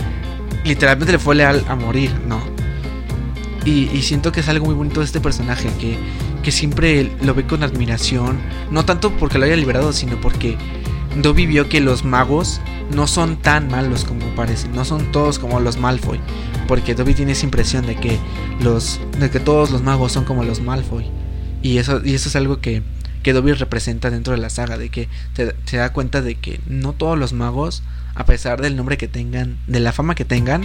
Literalmente le fue leal a morir, ¿no? Y, siento que es algo muy bonito de este personaje, que, que siempre lo ve con admiración, no tanto porque lo haya liberado, sino porque Dobby vio que los magos no son tan malos como parecen, no son todos como los Malfoy, porque Dobby tiene esa impresión de que los de que todos los magos son como los Malfoy. Y eso y eso es algo que que Dobby representa dentro de la saga, de que se da cuenta de que no todos los magos, a pesar del nombre que tengan, de la fama que tengan,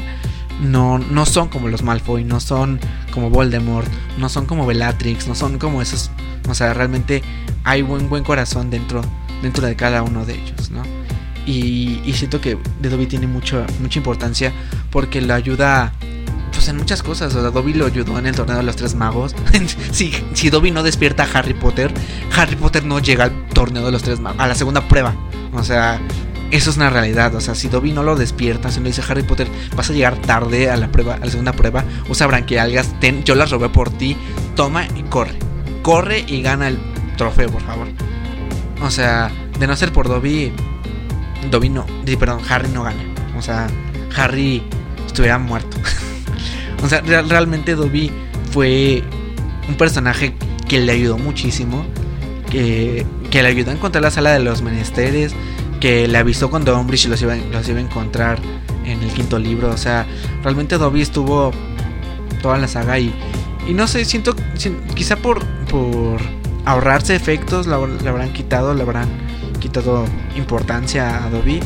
no, no son como los Malfoy, no son como Voldemort, no son como Bellatrix, no son como esos. O sea, realmente hay buen, buen corazón dentro, dentro de cada uno de ellos, ¿no? Y, siento que de Dobby tiene mucho, mucha importancia porque lo ayuda pues en muchas cosas. O sea, Dobby lo ayudó en el torneo de los tres magos. si, si Dobby no despierta a Harry Potter, Harry Potter no llega al torneo de los tres magos, a la segunda prueba. O sea, eso es una realidad. O sea, si Dobby no lo despierta, si no dice Harry Potter, vas a llegar tarde a la prueba, a la segunda prueba, o sabrán que ten, yo las robé por ti, toma y corre. Corre y gana el trofeo, por favor. O sea, de no ser por Dobby, Dobby no, perdón, Harry no gana. O sea, Harry estuviera muerto. o sea, real, realmente Dobby fue un personaje que le ayudó muchísimo. Que, que le ayudó a encontrar la sala de los menesteres que le avisó cuando Umbridge los iba, los iba a encontrar en el quinto libro. O sea, realmente Dobby estuvo toda la saga y, y no sé, siento, quizá por, por ahorrarse efectos le habrán quitado, le habrán quitado importancia a Dobby.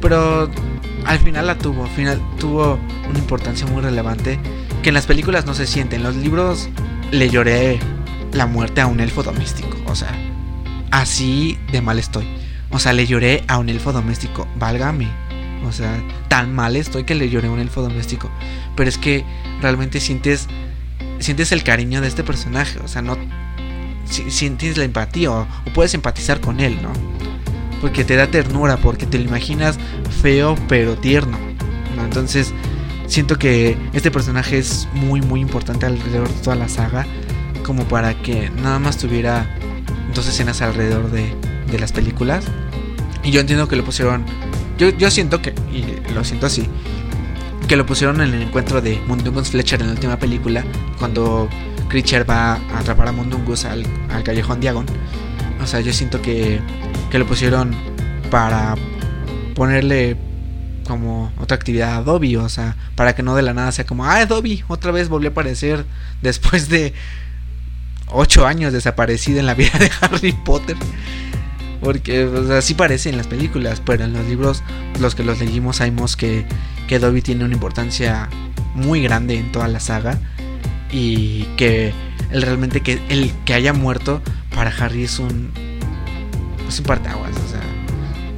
Pero al final la tuvo, al final tuvo una importancia muy relevante que en las películas no se siente. En los libros le lloré la muerte a un elfo doméstico. O sea, así de mal estoy. O sea, le lloré a un elfo doméstico. Válgame. O sea, tan mal estoy que le lloré a un elfo doméstico. Pero es que realmente sientes. Sientes el cariño de este personaje. O sea, no. Sientes la empatía. O, o puedes empatizar con él, ¿no? Porque te da ternura. Porque te lo imaginas feo pero tierno. ¿no? Entonces. Siento que este personaje es muy muy importante alrededor de toda la saga. Como para que nada más tuviera dos escenas alrededor de, de las películas. Y yo entiendo que lo pusieron. Yo, yo siento que, y lo siento así, que lo pusieron en el encuentro de Mundungus Fletcher en la última película, cuando Creature va a atrapar a Mundungus al, al callejón Diagon. O sea, yo siento que, que lo pusieron para ponerle como otra actividad a Dobby, o sea, para que no de la nada sea como, ah, Dobby, otra vez volvió a aparecer después de 8 años desaparecida en la vida de Harry Potter. Porque así parece en las películas, pero en los libros, los que los leímos, sabemos que, que Dobby tiene una importancia muy grande en toda la saga. Y que él realmente que el que haya muerto para Harry es un. Es un parteaguas, o sea.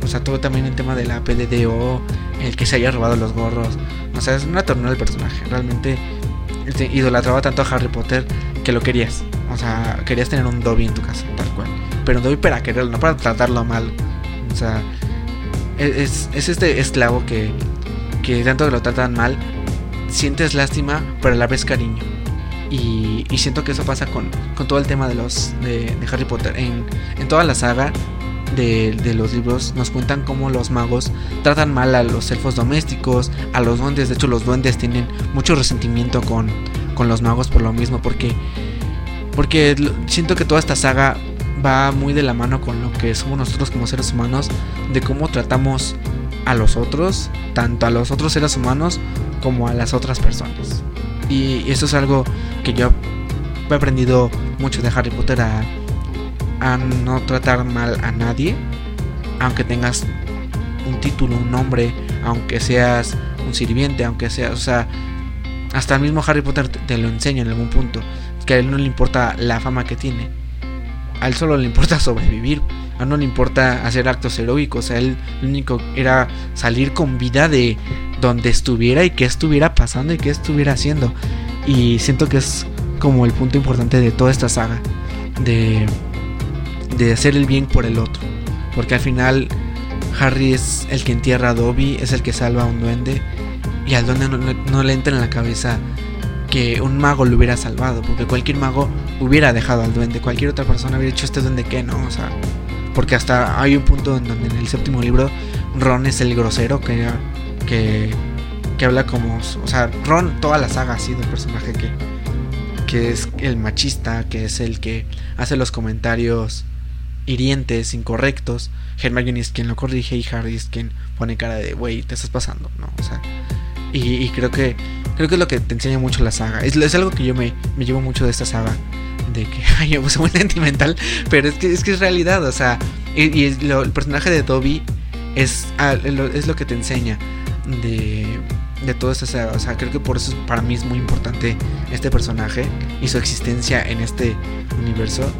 O sea, todo también el tema de la PDDO, el que se haya robado los gorros. O sea, es una tornada del personaje. Realmente idolatraba tanto a Harry Potter que lo querías. O sea, querías tener un Dobby en tu casa, tal cual pero no para quererlo, no para tratarlo mal. O sea, es, es este esclavo que, que tanto que lo tratan mal, sientes lástima, pero a la vez cariño. Y, siento que eso pasa con, con, todo el tema de los de, de Harry Potter. En, en, toda la saga de, de, los libros nos cuentan cómo los magos tratan mal a los elfos domésticos, a los duendes. De hecho, los duendes tienen mucho resentimiento con, con los magos por lo mismo, porque, porque siento que toda esta saga va muy de la mano con lo que somos nosotros como seres humanos, de cómo tratamos a los otros, tanto a los otros seres humanos como a las otras personas. Y eso es algo que yo he aprendido mucho de Harry Potter a, a no tratar mal a nadie, aunque tengas un título, un nombre, aunque seas un sirviente, aunque sea, o sea, hasta el mismo Harry Potter te, lo enseña en algún punto, que a él no le importa la fama que tiene, a él solo le importa sobrevivir, a él no le importa hacer actos heroicos, a él lo único era salir con vida de donde estuviera y qué estuviera pasando y qué estuviera haciendo. Y siento que es como el punto importante de toda esta saga, de, de hacer el bien por el otro, porque al final Harry es el que entierra a Dobby, es el que salva a un duende. Y al duende no, le entra en la cabeza que un mago lo hubiera salvado. Porque cualquier mago hubiera dejado al duende. Cualquier otra persona hubiera hecho este duende que no. O sea, porque hasta hay un punto en donde en el séptimo libro Ron es el grosero que, que, habla como... O sea, Ron toda la saga ha sido un personaje que, que es el machista, que es el que hace los comentarios hirientes, incorrectos. Hermione es quien lo corrige y Harry es quien pone cara de, wey, te estás pasando, ¿no? O sea, y, creo que creo que es lo que te enseña mucho la saga. Es, es algo que yo me, me, llevo mucho de esta saga. De que, ay, yo puse muy sentimental, pero es que es, que es realidad, o sea, y, el personaje de Toby es, ah, es lo que te enseña de, de toda esta saga. O sea, creo que por eso para mí es muy importante este personaje y su existencia en este universo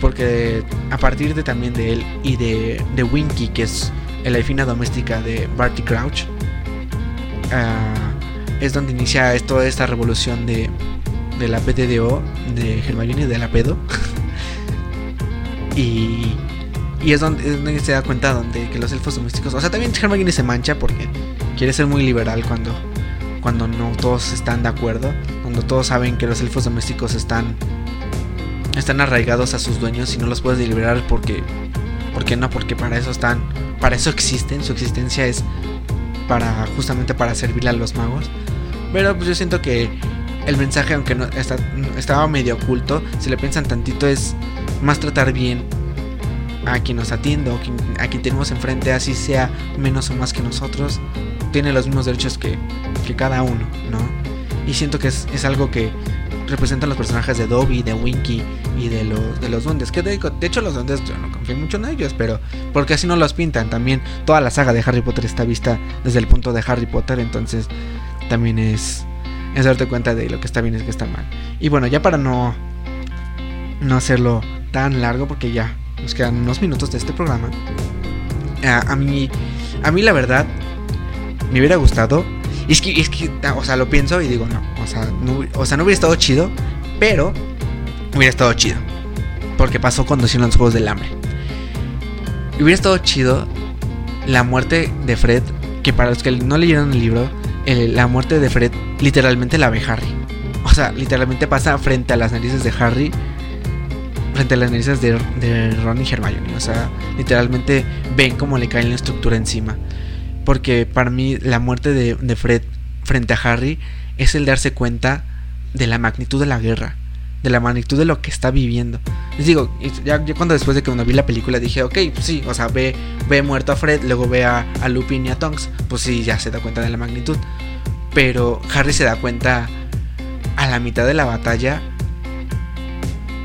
porque a partir de también de él y de, de Winky, que es la fina doméstica de Barty Crouch, ah, es donde inicia toda esta revolución de, de la PTDO, de Hermione, de la pedo. y, y es donde, se da cuenta donde que los elfos domésticos, o sea, también Hermione se mancha porque quiere ser muy liberal cuando, cuando no todos están de acuerdo, cuando todos saben que los elfos domésticos están están arraigados a sus dueños y no los puedes liberar porque ¿por qué no? Porque para eso están, para eso existen, su existencia es para justamente para servirle a los magos. Pero pues yo siento que el mensaje aunque no está, estaba medio oculto, si le piensan tantito es más tratar bien a quien nos atiende o a quien tenemos enfrente, así sea menos o más que nosotros, tiene los mismos derechos que, que cada uno, ¿no? Y siento que es, es algo que representan los personajes de Dobby, de Winky y de los, de los duendes. Que de, hecho los duendes yo no confío mucho en ellos, pero porque así no los pintan. También toda la saga de Harry Potter está vista desde el punto de Harry Potter, entonces también es, es darte cuenta de lo que está bien y lo que está mal. Y bueno, ya para no, no hacerlo tan largo, porque ya nos quedan unos minutos de este programa. A, a mí, a mí la verdad, me hubiera gustado y es que, es que, o sea, lo pienso y digo, no, o sea, no, o sea, no hubiera estado chido, pero hubiera estado chido. Porque pasó cuando hicieron los Juegos del Hambre. Hubiera estado chido la muerte de Fred, que para los que no leyeron el libro, la muerte de Fred literalmente la ve Harry. O sea, literalmente pasa frente a las narices de Harry, frente a las narices de, de Ron y Hermione. O sea, literalmente ven cómo le cae la estructura encima. Porque para mí la muerte de, Fred frente a Harry es el darse cuenta de la magnitud de la guerra, de la magnitud de lo que está viviendo. Les digo, ya, cuando después de que uno vi la película dije, ok, pues sí, o sea, ve, ve muerto a Fred, luego ve a, a Lupin y a Tonks, pues sí, ya se da cuenta de la magnitud. Pero Harry se da cuenta a la mitad de la batalla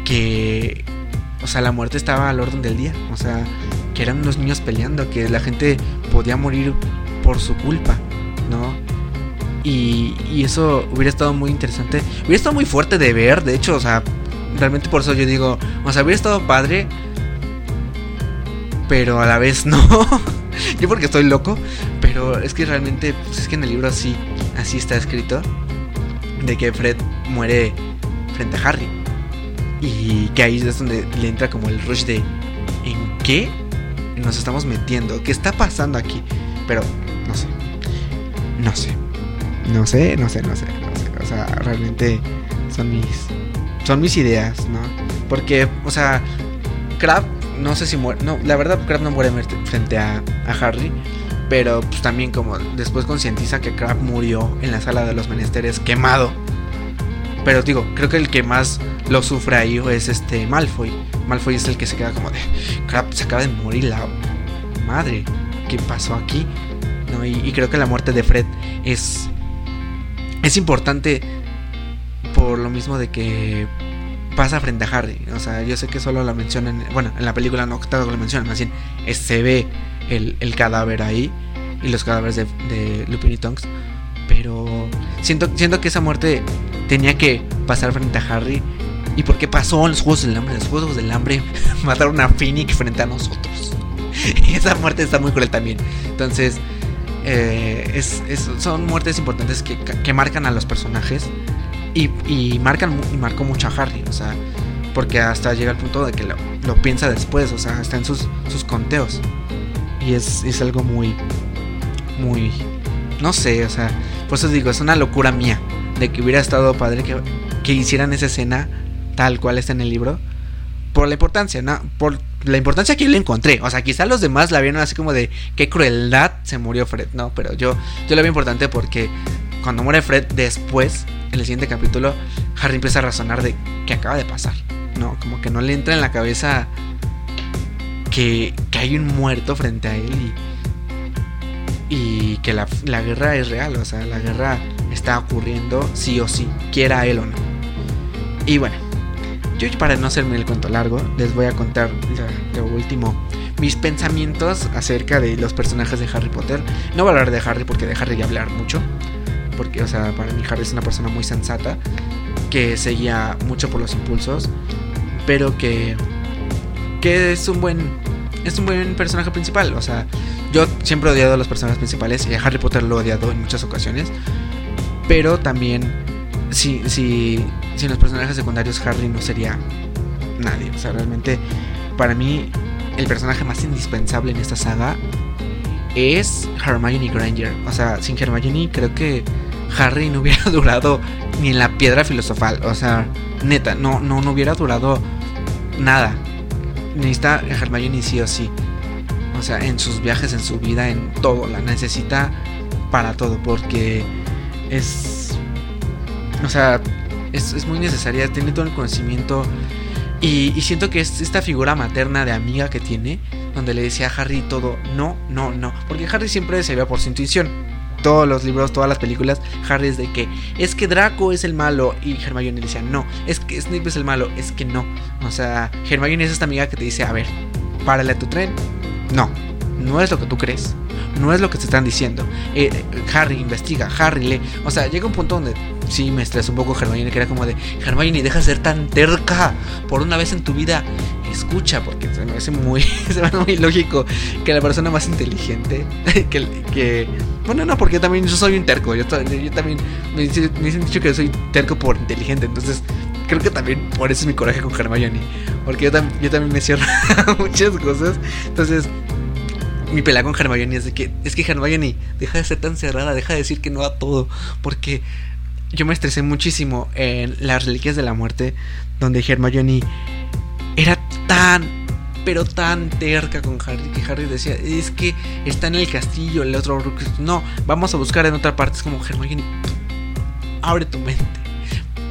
que, o sea, la muerte estaba al orden del día, o sea, eran unos niños peleando, que la gente podía morir por su culpa, ¿no? Y, y, eso hubiera estado muy interesante. Hubiera estado muy fuerte de ver, de hecho, o sea, realmente por eso yo digo, o sea, hubiera estado padre, pero a la vez no. yo porque estoy loco, pero es que realmente, pues es que en el libro así, así está escrito, de que Fred muere frente a Harry. Y que ahí es donde le entra como el rush de, ¿en qué? Nos estamos metiendo? ¿Qué está pasando aquí? Pero no sé. No sé. No sé, no sé, no sé. O sea, realmente son mis son mis ideas, ¿no? Porque, o sea, Crab no sé si muere, no, la verdad Crab no muere frente a, a Harry, pero pues también como después concientiza que Crab murió en la sala de los menesteres quemado. Pero digo, creo que el que más lo sufre ahí es este Malfoy. Malfoy es el que se queda como de, crap, se acaba de morir la madre. ¿Qué pasó aquí? ¿No? Y, creo que la muerte de Fred es es importante por lo mismo de que pasa frente a Harry. O sea, yo sé que solo la mencionan, bueno, en la película no lo mencionan, más bien se ve el, el cadáver ahí. y los cadáveres de Lupin y Tonks. Pero siento, siento que esa muerte tenía que pasar frente a Harry. ¿Y por qué pasó en los Juegos del Hambre? En los Juegos del Hambre mataron a Phoenix frente a nosotros. Y esa muerte está muy cruel también. Entonces, eh, es, son muertes importantes que, que, marcan a los personajes. Y, y marcan y marcó mucho a Harry. O sea, porque hasta llega al punto de que lo, lo piensa después. O sea, está en sus, sus conteos. Y es, es algo muy, muy, no sé, o sea, por eso digo, es una locura mía de que hubiera estado padre que, que hicieran esa escena tal cual está en el libro. Por la importancia, ¿no? Por la importancia que yo le encontré. O sea, quizá los demás la vieron así como de qué crueldad se murió Fred. No, pero yo, yo la veo importante porque cuando muere Fred después, en el siguiente capítulo, Harry empieza a razonar de qué acaba de pasar. No, como que no le entra en la cabeza que, que hay un muerto frente a él y, y que la, la, guerra es real, o sea, la guerra está ocurriendo sí o sí, quiera él o no. Y bueno, yo para no hacerme el cuento largo, les voy a contar lo, último, mis pensamientos acerca de los personajes de Harry Potter. No voy a hablar de Harry porque de Harry ya hablar mucho, porque, o sea, para mí Harry es una persona muy sensata, que seguía mucho por los impulsos, pero que que es un buen es un buen personaje principal. O sea, yo siempre he odiado a los personajes principales y a Harry Potter lo he odiado en muchas ocasiones. Pero también, si, si, sin los personajes secundarios, Harry no sería nadie. O sea, realmente, para mí, el personaje más indispensable en esta saga es Hermione Granger. O sea, sin Hermione, creo que Harry no hubiera durado ni en la piedra filosofal. O sea, neta, no, no, no hubiera durado nada necesita Hermione sí o sí. O sea, en sus viajes, en su vida, en todo. La necesita para todo. Porque es. O sea, es, es muy necesaria. Tiene todo el conocimiento. Y, y, siento que es esta figura materna de amiga que tiene. Donde le decía a Harry todo. No, no, no. Porque Harry siempre se veía por su intuición. Todos los libros, todas las películas, Harry es de que es que Draco es el malo y Hermione le decía no, es que Snape es el malo, es que no. O sea, Hermione es esta amiga que te dice, a ver, párale a tu tren. No, no es lo que tú crees. No es lo que te están diciendo. Eh, Harry investiga, Harry lee. O sea, llega un punto donde sí me estresa un poco Hermione, que era como de, Hermione, deja de ser tan terca por una vez en tu vida. Escucha, porque se me hace muy, se me hace muy lógico que la persona más inteligente, que, bueno, no, porque yo también yo soy un terco. Yo, también me, me dicen dicho que soy terco por inteligente. Entonces, creo que también por eso es mi coraje con Hermione. Porque yo también me cierro muchas cosas. Entonces, mi pelea con Hermione es de que es que Hermione deja de ser tan cerrada, deja de decir que no a todo, porque yo me estresé muchísimo en las reliquias de la muerte, donde Hermione era tan pero tan terca con Harry que Harry decía, es que está en el castillo, el otro no, vamos a buscar en otra parte, es como Hermione, abre tu mente.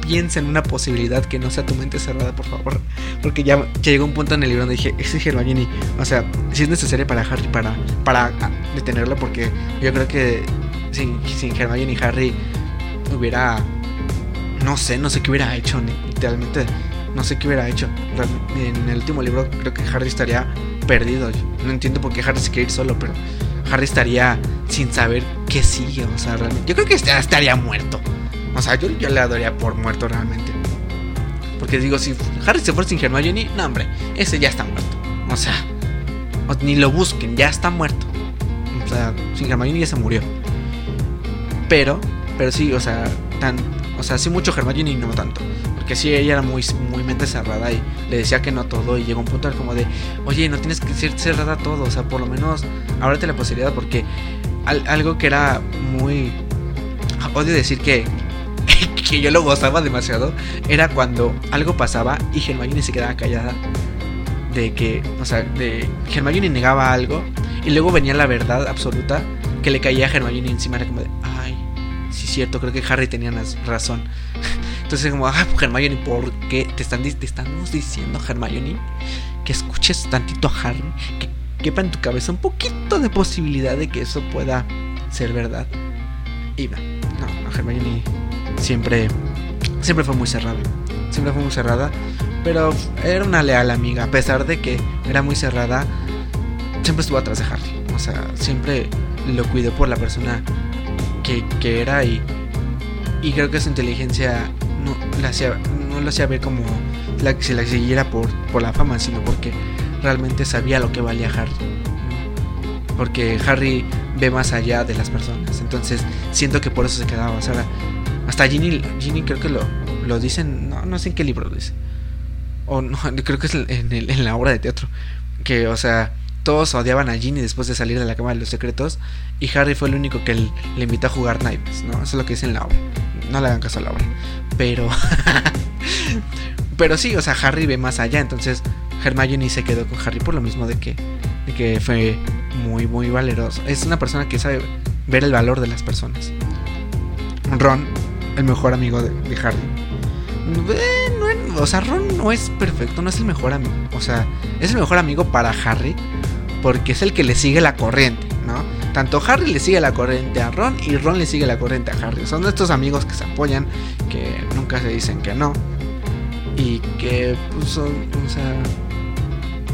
Piensa en una posibilidad que no sea tu mente cerrada, por favor. Porque ya, ya llegó un punto en el libro donde dije, ese es Hermione, o sea, si es necesario para Harry para, para detenerlo, porque yo creo que sin, sin Hermione y Harry hubiera, no sé, no sé qué hubiera hecho, literalmente no sé qué hubiera hecho. En el último libro creo que Harry estaría perdido. No entiendo por qué Harry se quiere ir solo, pero Harry estaría sin saber qué sigue. O sea, realmente. Yo creo que estaría muerto. O sea, yo, le daría por muerto realmente. Porque digo, si Harry se fue sin Hermione, no, hombre, ese ya está muerto. O sea, ni lo busquen, ya está muerto. O sea, sin Hermione ya se murió. Pero, pero sí, o sea, tan, o sea, sí mucho Hermione no tanto. Porque sí, ella era muy, muy mente cerrada y le decía que no todo. Y llegó un punto como de, oye, no tienes que ser cerrada todo. O sea, por lo menos ábrete la posibilidad. Porque al, algo que era muy. Odio decir que, que yo lo gozaba demasiado. Era cuando algo pasaba y Hermione se quedaba callada. De que, o sea, de Hermione negaba algo. Y luego venía la verdad absoluta que le caía a Hermione encima. Era como de, ay, sí, cierto, creo que Harry tenía razón. Entonces, como, ah, Hermione, ¿por qué te, están, te estamos diciendo, Hermione, que escuches tantito a Harry? Que quepa en tu cabeza un poquito de posibilidad de que eso pueda ser verdad. Y no, no Hermione siempre, siempre fue muy cerrada. Siempre fue muy cerrada. Pero era una leal amiga. A pesar de que era muy cerrada, siempre estuvo atrás de Harry. O sea, siempre lo cuidó por la persona que, que era y, y creo que su inteligencia no la hacía, no lo hacía ver como la que la siguiera por, por la fama, sino porque realmente sabía lo que valía Harry. Porque Harry ve más allá de las personas. Entonces siento que por eso se quedaba. O sea, hasta Ginny, Ginny creo que lo, dicen, no, no sé en qué libro lo dice. O no, creo que es en, el- en la obra de teatro. Que, o sea, todos odiaban a Ginny después de salir de la Cámara de los Secretos. Y Harry fue el único que le invitó a jugar naipes, ¿no? Eso es lo que dice en la obra. No le hagan caso a la obra. Pero. pero sí, o sea, Harry ve más allá. Entonces, Hermione se quedó con Harry por lo mismo de que, de que fue muy, muy valeroso. Es una persona que sabe ver el valor de las personas. Ron, el mejor amigo de, de Harry. Eh, no o sea, Ron no es perfecto, no es el mejor amigo. O sea, es el mejor amigo para Harry porque es el que le sigue la corriente, ¿no? Tanto Harry le sigue la corriente a Ron y Ron le sigue la corriente a Harry. Son estos amigos que se apoyan, que nunca se dicen que no. Y que, pues, son, o sea,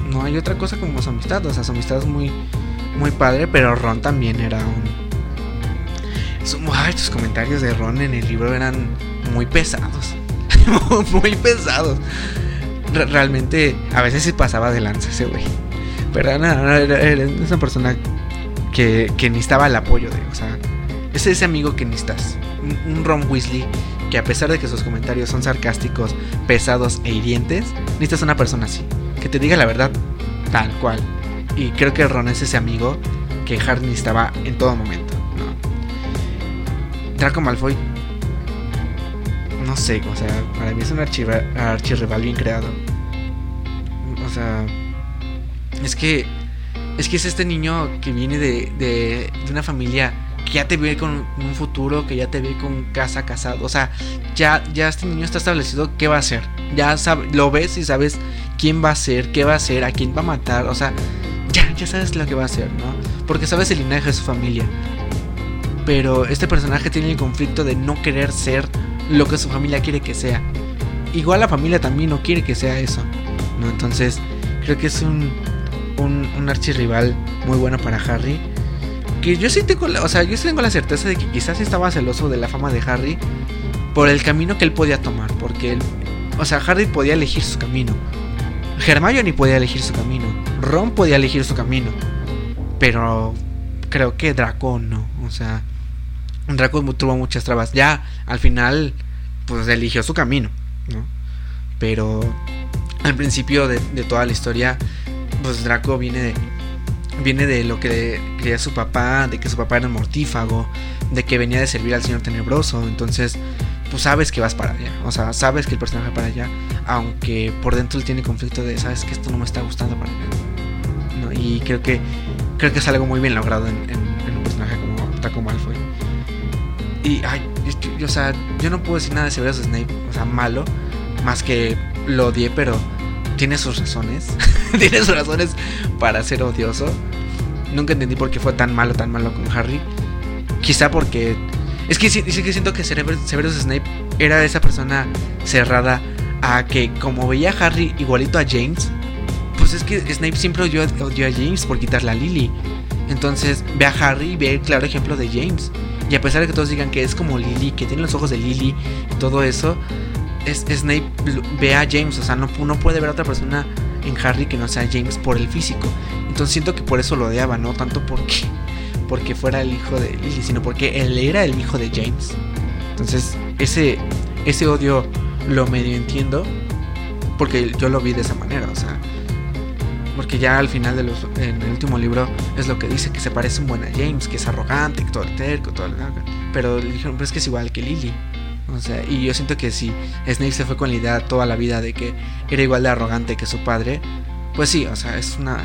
no hay otra cosa como su amistad. O sea, su amistad es muy, muy padre, pero Ron también era un... Ay, tus comentarios de Ron en el libro eran muy pesados. muy pesados. Re- realmente, a veces se pasaba de lanza ese güey. Pero no, no, era, era una persona que, que necesitaba el apoyo de, o sea, es ese amigo que necesitas. Un, un Ron Weasley que a pesar de que sus comentarios son sarcásticos, pesados e hirientes, necesitas una persona así, que te diga la verdad tal cual. Y creo que Ron es ese amigo que Harry necesitaba en todo momento. Draco Malfoy, no sé, o sea, para mí es un archirrival bien creado. O sea, es que es que es este niño que viene de, de, de una familia que ya te ve con un futuro, que ya te ve con casa casado. O sea, ya, ya este niño está establecido qué va a hacer. Ya sabe, lo ves y sabes quién va a ser, qué va a hacer, a quién va a matar. O sea, ya, ya sabes lo que va a hacer, ¿no? Porque sabes el linaje de su familia. Pero este personaje tiene el conflicto de no querer ser lo que su familia quiere que sea. Igual la familia también no quiere que sea eso, ¿no? Entonces, creo que es un, un, un archirrival muy bueno para Harry. Que yo sí tengo la, o sea, yo sí tengo la certeza de que quizás estaba celoso de la fama de Harry por el camino que él podía tomar. Porque él, o sea, Harry podía elegir su camino. Hermione podía elegir su camino. Ron podía elegir su camino. Pero creo que Draco no. O sea, Draco tuvo muchas trabas. Ya al final, pues eligió su camino, ¿no? Pero al principio de, toda la historia, pues Draco viene de, viene de lo que creía su papá, de que su papá era mortífago, de que venía de servir al Señor Tenebroso. Entonces, pues sabes que vas para allá. O sea, sabes que el personaje va para allá. Aunque por dentro él tiene conflicto de, sabes que esto no me está gustando para nada. ¿no? Y creo que creo que es algo muy bien logrado en, en- un personaje como Draco Malfoy. Y, ay, es que, o sea, yo no puedo decir nada de Severus Snape, o sea, malo, más que lo odié, pero tiene sus razones. tiene sus razones para ser odioso. Nunca entendí por qué fue tan malo, tan malo con Harry. Quizá porque. Es que sí que siento que Severus Snape era esa persona cerrada a que, como veía a Harry igualito a James, pues es que Snape siempre odió, odió a James por quitarle a Lily. Entonces ve a Harry y ve el claro ejemplo de James. Y a pesar de que todos digan que es como Lily, que tiene los ojos de Lily y todo eso, es, Snape ve a James. O sea, no, no puede ver a otra persona en Harry que no sea James por el físico. Entonces siento que por eso lo odiaba, no tanto porque, porque fuera el hijo de Lily, sino porque él era el hijo de James. Entonces ese, ese odio lo medio entiendo porque yo lo vi de esa manera, o sea, porque ya al final de los, en el último libro es lo que dice que se parece un buen a James, que es arrogante, que todo el terco, todo el pero le dijeron, pero es que es igual que Lily. O sea, y yo siento que si Snape se fue con la idea toda la vida de que era igual de arrogante que su padre, pues sí, o sea, es una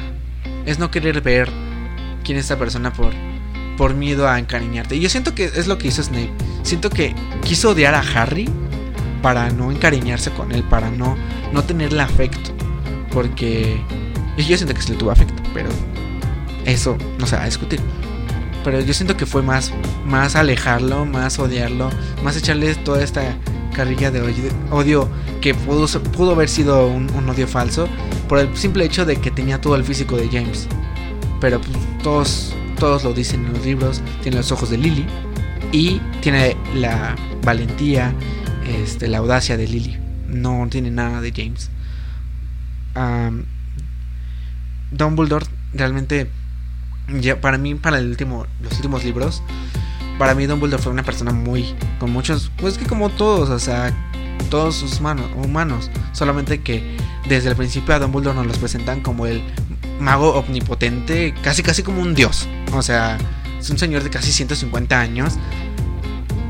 es no querer ver quién es esta persona por por miedo a encariñarte. Y yo siento que es lo que hizo Snape. Siento que quiso odiar a Harry para no encariñarse con él, para no no tenerle afecto, porque y yo siento que se le tuvo afecto, pero eso no se va a discutir. Pero yo siento que fue más, más alejarlo, más odiarlo, más echarle toda esta carrilla de odio que pudo, pudo haber sido un, un odio falso por el simple hecho de que tenía todo el físico de James. Pero pues, todos, todos lo dicen en los libros, tiene los ojos de Lily y tiene la valentía, este, la audacia de Lily. No tiene nada de James. Um, Dumbledore realmente, para mí, para el último, los últimos libros, para mí Dumbledore fue una persona muy, con muchos, pues que como todos, o sea, todos sus humanos, humanos, solamente que desde el principio a Dumbledore nos los presentan como el mago omnipotente, casi casi como un dios, o sea, es un señor de casi 150 años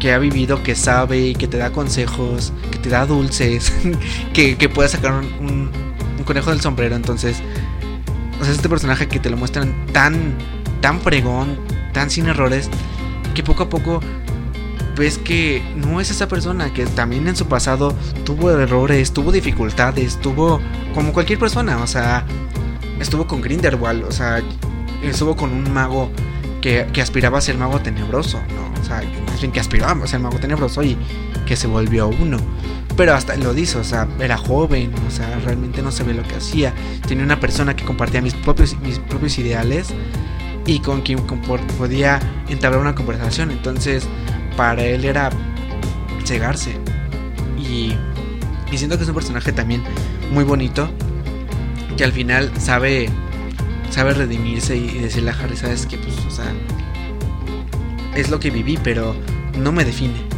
que ha vivido, que sabe y que te da consejos, que te da dulces, que, que puede sacar un, conejo del sombrero. Entonces, o sea, este personaje que te lo muestran tan, tan fregón, tan sin errores, que poco a poco ves que no es esa persona, que también en su pasado tuvo errores, tuvo dificultades, tuvo como cualquier persona, o sea, estuvo con Grindelwald, o sea, estuvo con un mago que, aspiraba a ser mago tenebroso, ¿no? O sea, más bien que aspiraba a ser mago tenebroso y que se volvió uno. Pero hasta lo dice, o sea, era joven, o sea, realmente no ve lo que hacía. Tenía una persona que compartía mis propios, mis propios ideales y con quien podía entablar una conversación. Entonces, para él era cegarse. Y, y siento que es un personaje también muy bonito. Que al final sabe sabe redimirse y, decirle a Harry, sabes que pues, o sea, es lo que viví, pero no me define.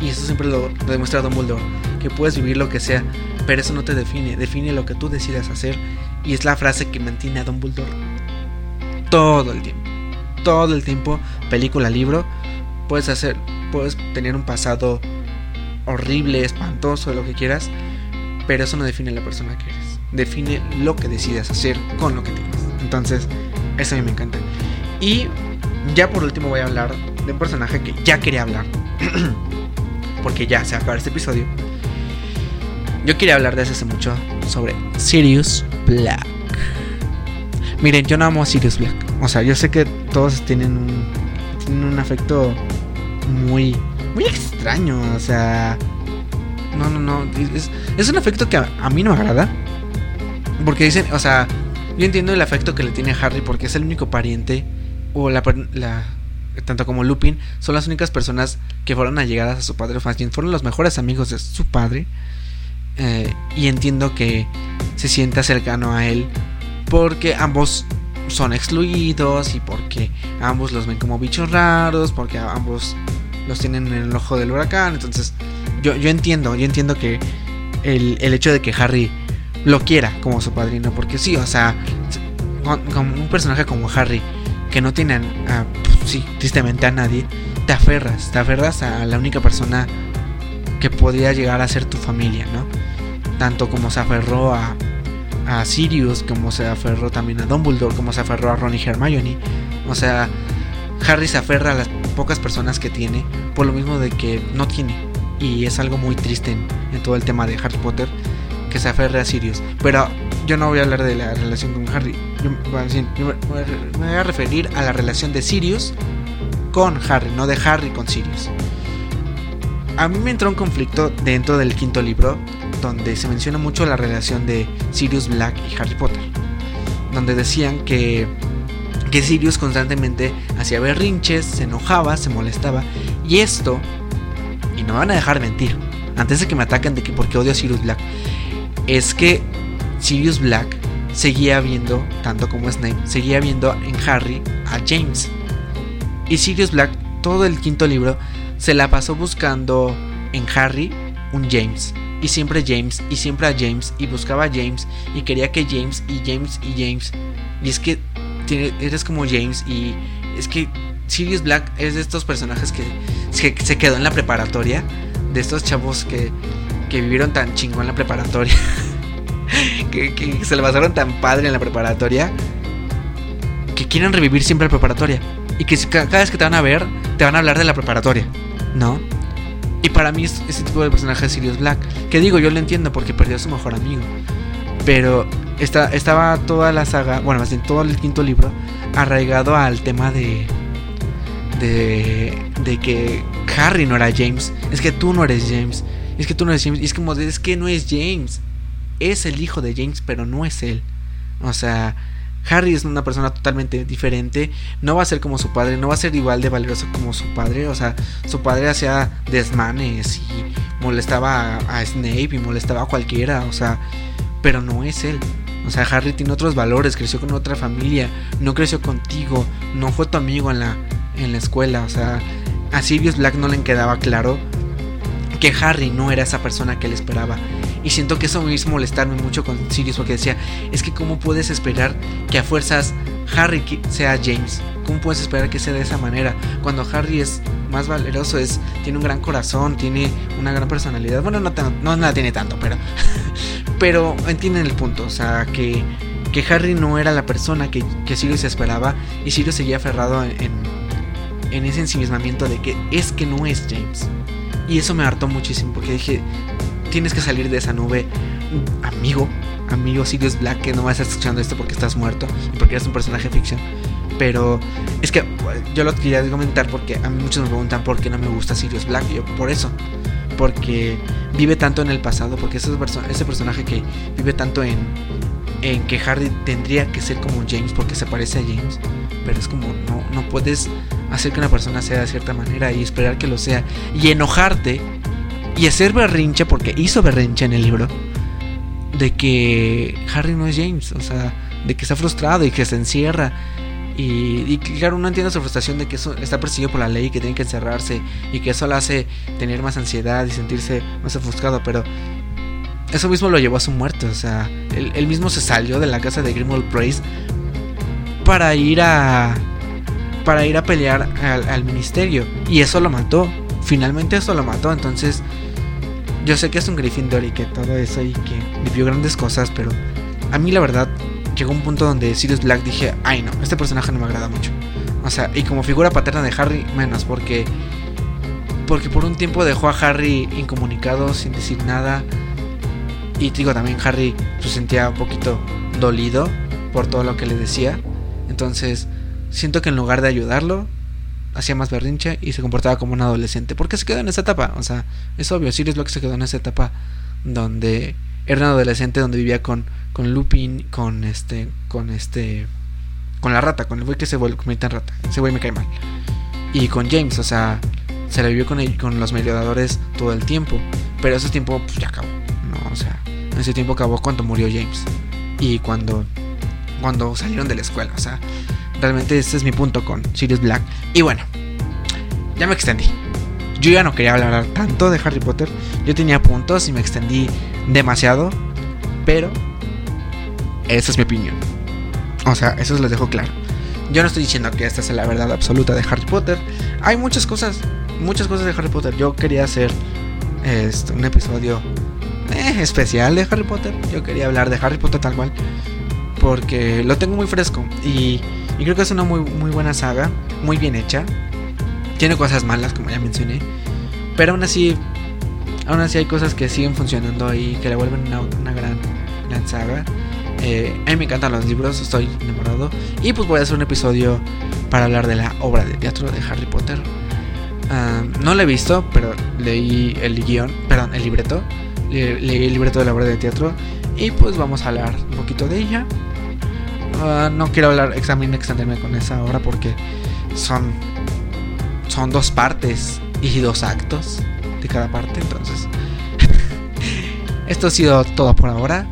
Y eso siempre lo, demuestra Dumbledore, que puedes vivir lo que sea, pero eso no te define, define lo que tú decidas hacer. Y es la frase que mantiene a Dumbledore todo el tiempo. Todo el tiempo, película, libro, puedes hacer, puedes tener un pasado horrible, espantoso, lo que quieras, pero eso no define la persona que eres. Define lo que decidas hacer con lo que tienes. Entonces, eso a mí me encanta. Y ya por último voy a hablar de un personaje que ya quería hablar. Porque ya se va este episodio. Yo quería hablar desde hace mucho sobre Sirius Black. Miren, yo no amo a Sirius Black. O sea, yo sé que todos tienen un, tienen un afecto muy, muy extraño. O sea, no, no, no. Es, es un afecto que a, mí no agrada. Porque dicen, o sea, yo entiendo el afecto que le tiene a Harry porque es el único pariente. O la tanto como Lupin, son las únicas personas que fueron allegadas a su padre, o fueron los mejores amigos de su padre. Eh, y entiendo que se sienta cercano a él porque ambos son excluidos y porque ambos los ven como bichos raros, porque ambos los tienen en el ojo del huracán. Entonces, yo, yo entiendo, yo entiendo que el, el hecho de que Harry lo quiera como su padrino, porque sí, o sea, como un personaje como Harry, que no tiene, a, pues, sí, tristemente a nadie, te aferras, te aferras a la única persona que podría llegar a ser tu familia, ¿no? Tanto como se aferró a, a Sirius, como se aferró también a Dumbledore, como se aferró a Ron y Hermione. O sea, Harry se aferra a las pocas personas que tiene, por lo mismo de que no tiene. Y es algo muy triste en, en todo el tema de Harry Potter, que se aferre a Sirius. Pero yo no voy a hablar de la relación con Harry. Yo, me voy a referir a la relación de Sirius con Harry, no de Harry con Sirius. A mí me entró un conflicto dentro del quinto libro, donde se menciona mucho la relación de Sirius Black y Harry Potter. Donde decían que, que Sirius constantemente hacía berrinches, se enojaba, se molestaba. Y esto, y no van a dejar mentir, antes de que me ataquen de que porque odio a Sirius Black, es que Sirius Black seguía viendo, tanto como Snape, seguía viendo en Harry a James. Y Sirius Black, todo el quinto libro, se la pasó buscando en Harry un James. Y siempre James, y siempre a James, y buscaba a James, y quería que James, y James, y James. Y es que eres como James, y es que Sirius Black es de estos personajes que, se quedó en la preparatoria, de estos chavos que, que vivieron tan chingo en la preparatoria, que, se le pasaron tan padre en la preparatoria, que quieren revivir siempre la preparatoria. Y que cada vez que te van a ver, te van a hablar de la preparatoria, ¿no? Y para mí es ese tipo de personaje es Sirius Black. Que digo, yo lo entiendo porque perdió a su mejor amigo. Pero está, estaba toda la saga, bueno, más bien todo el quinto libro, arraigado al tema de, de, de que Harry no era James. Es que tú no eres James. Es que tú no eres James. Y es como, es que no es James. Es el hijo de James, pero no es él. O sea, Harry es una persona totalmente diferente, no va a ser como su padre, no va a ser igual de valeroso como su padre, o sea, su padre hacía desmanes y molestaba a, Snape y molestaba a cualquiera, o sea, pero no es él. O sea, Harry tiene otros valores, creció con otra familia, no creció contigo, no fue tu amigo en la, en la escuela. O sea, a Sirius Black no le quedaba claro que Harry no era esa persona que él esperaba. Y siento que eso me hizo molestarme mucho con Sirius porque decía, es que cómo puedes esperar que a fuerzas Harry sea James. ¿Cómo puedes esperar que sea de esa manera? Cuando Harry es más valeroso, es, tiene un gran corazón, tiene una gran personalidad. Bueno, no, no, la tiene tanto, pero, pero entienden el punto. O sea, que, que Harry no era la persona que, que Sirius esperaba y Sirius seguía aferrado en, en ese ensimismamiento de que es que no es James. Y eso me hartó muchísimo porque dije, tienes que salir de esa nube, amigo, amigo Sirius Black, que no vas a estar escuchando esto porque estás muerto y porque eres un personaje ficción. Pero es que yo lo quería comentar porque a mí muchos me preguntan por qué no me gusta Sirius Black. Yo, por eso. Porque vive tanto en el pasado. Porque ese, ese personaje que vive tanto en, en que Harry tendría que ser como James porque se parece a James. Pero es como, no, no puedes hacer que una persona sea de cierta manera y esperar que lo sea. Y enojarte y hacer berrinche porque hizo berrinche en el libro. De que Harry no es James. O sea, de que está frustrado y que se encierra y, claro, uno entiende su frustración de que eso está perseguido por la ley, que tiene que encerrarse y que eso le hace tener más ansiedad y sentirse más ofuscado, pero eso mismo lo llevó a su muerte. O sea, él, mismo se salió de la casa de Grimwald Praise para ir a. para ir a pelear al, ministerio. Y eso lo mató. Finalmente eso lo mató. Entonces. Yo sé que es un Gryffindor y que todo eso y que vivió grandes cosas, pero a mí la verdad llegó un punto donde Sirius Black dije, ay no, este personaje no me agrada mucho. O sea, y como figura paterna de Harry, menos, porque. Porque por un tiempo dejó a Harry incomunicado, sin decir nada. Y digo, también Harry se sentía un poquito dolido por todo lo que le decía. Entonces, siento que en lugar de ayudarlo, hacía más berrinche y se comportaba como un adolescente. Porque se quedó en esa etapa. O sea, es obvio, Sirius Black se quedó en esa etapa donde era un adolescente donde vivía con, con Lupin, con este, con este, con la rata, con el güey que se vuelve en rata. Ese güey me cae mal. Y con James, o sea, se la vivió con, el, con los mediadores todo el tiempo. Pero ese tiempo pues, ya acabó. No, o sea, ese tiempo acabó cuando murió James. Y cuando, cuando salieron de la escuela. O sea, realmente ese es mi punto con Sirius Black. Y bueno, ya me extendí. Yo ya no quería hablar tanto de Harry Potter. Yo tenía puntos y me extendí demasiado. Pero esa es mi opinión. O sea, eso les dejo claro. Yo no estoy diciendo que esta sea la verdad absoluta de Harry Potter. Hay muchas cosas, muchas cosas de Harry Potter. Yo quería hacer este, un episodio eh, especial de Harry Potter. Yo quería hablar de Harry Potter tal cual. Porque lo tengo muy fresco. Y, y creo que es una muy, muy buena saga. Muy bien hecha. Tiene cosas malas, como ya mencioné. Pero aún así, aún así hay cosas que siguen funcionando y que le vuelven una, gran, gran saga. Eh, a mí me encantan los libros, estoy enamorado. Y pues voy a hacer un episodio para hablar de la obra de teatro de Harry Potter. Ah, no lo he visto, pero leí el guion, perdón, el libreto. leí el libreto de la obra de teatro. Y pues vamos a hablar un poquito de ella. Ah, no quiero hablar, examinar, extenderme con esa obra porque son son dos partes y dos actos de cada parte. Entonces, esto ha sido todo por ahora.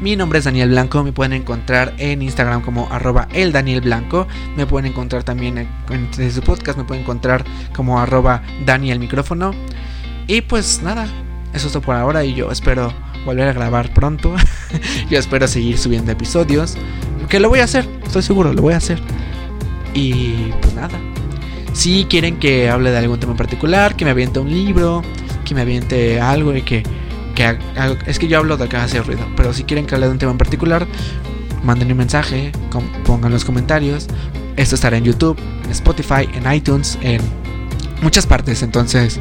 Mi nombre es Daniel Blanco, me pueden encontrar en Instagram como arroba el Daniel Blanco, me pueden encontrar también en, su podcast, me pueden encontrar como arroba Daniel Micrófono. Y pues nada, eso es todo por ahora y yo espero volver a grabar pronto. yo espero seguir subiendo episodios, que lo voy a hacer, estoy seguro, lo voy a hacer. Y pues nada, si quieren que hable de algún tema en particular, que me aviente un libro, que me aviente algo y que, es que yo hablo de acá hace ruido, pero si quieren que hable de un tema en particular, manden un mensaje, pongan los comentarios. Esto estará en YouTube, en Spotify, en iTunes, en muchas partes. Entonces,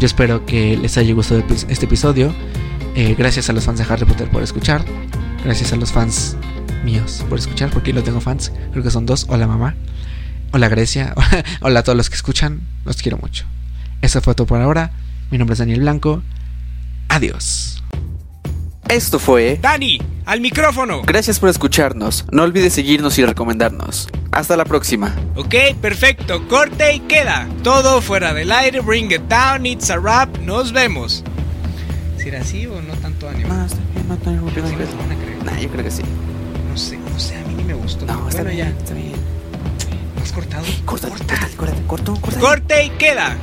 yo espero que les haya gustado este episodio. Eh, gracias a los fans de Harry Potter por escuchar. Gracias a los fans míos por escuchar, porque yo tengo fans. Creo que son dos. Hola mamá. Hola Grecia, hola a todos los que escuchan, los quiero mucho. Eso fue todo por ahora. Mi nombre es Daniel Blanco. Adiós. Esto fue... Dani, al micrófono. Gracias por escucharnos. No olvides seguirnos y recomendarnos. Hasta la próxima. Ok, perfecto. Corte y queda. Todo fuera del aire. Bring it down. It's a rap. Nos vemos. ¿Será así o no tanto ánimo? No, está bien, no, no, no, no, yo creo que sí. No sé, no sé, a mí ni me gustó. No, está bueno, bien, ya. está bien. ¿Has cortado? Corta, corta, corta, corta, corta. Corte y queda.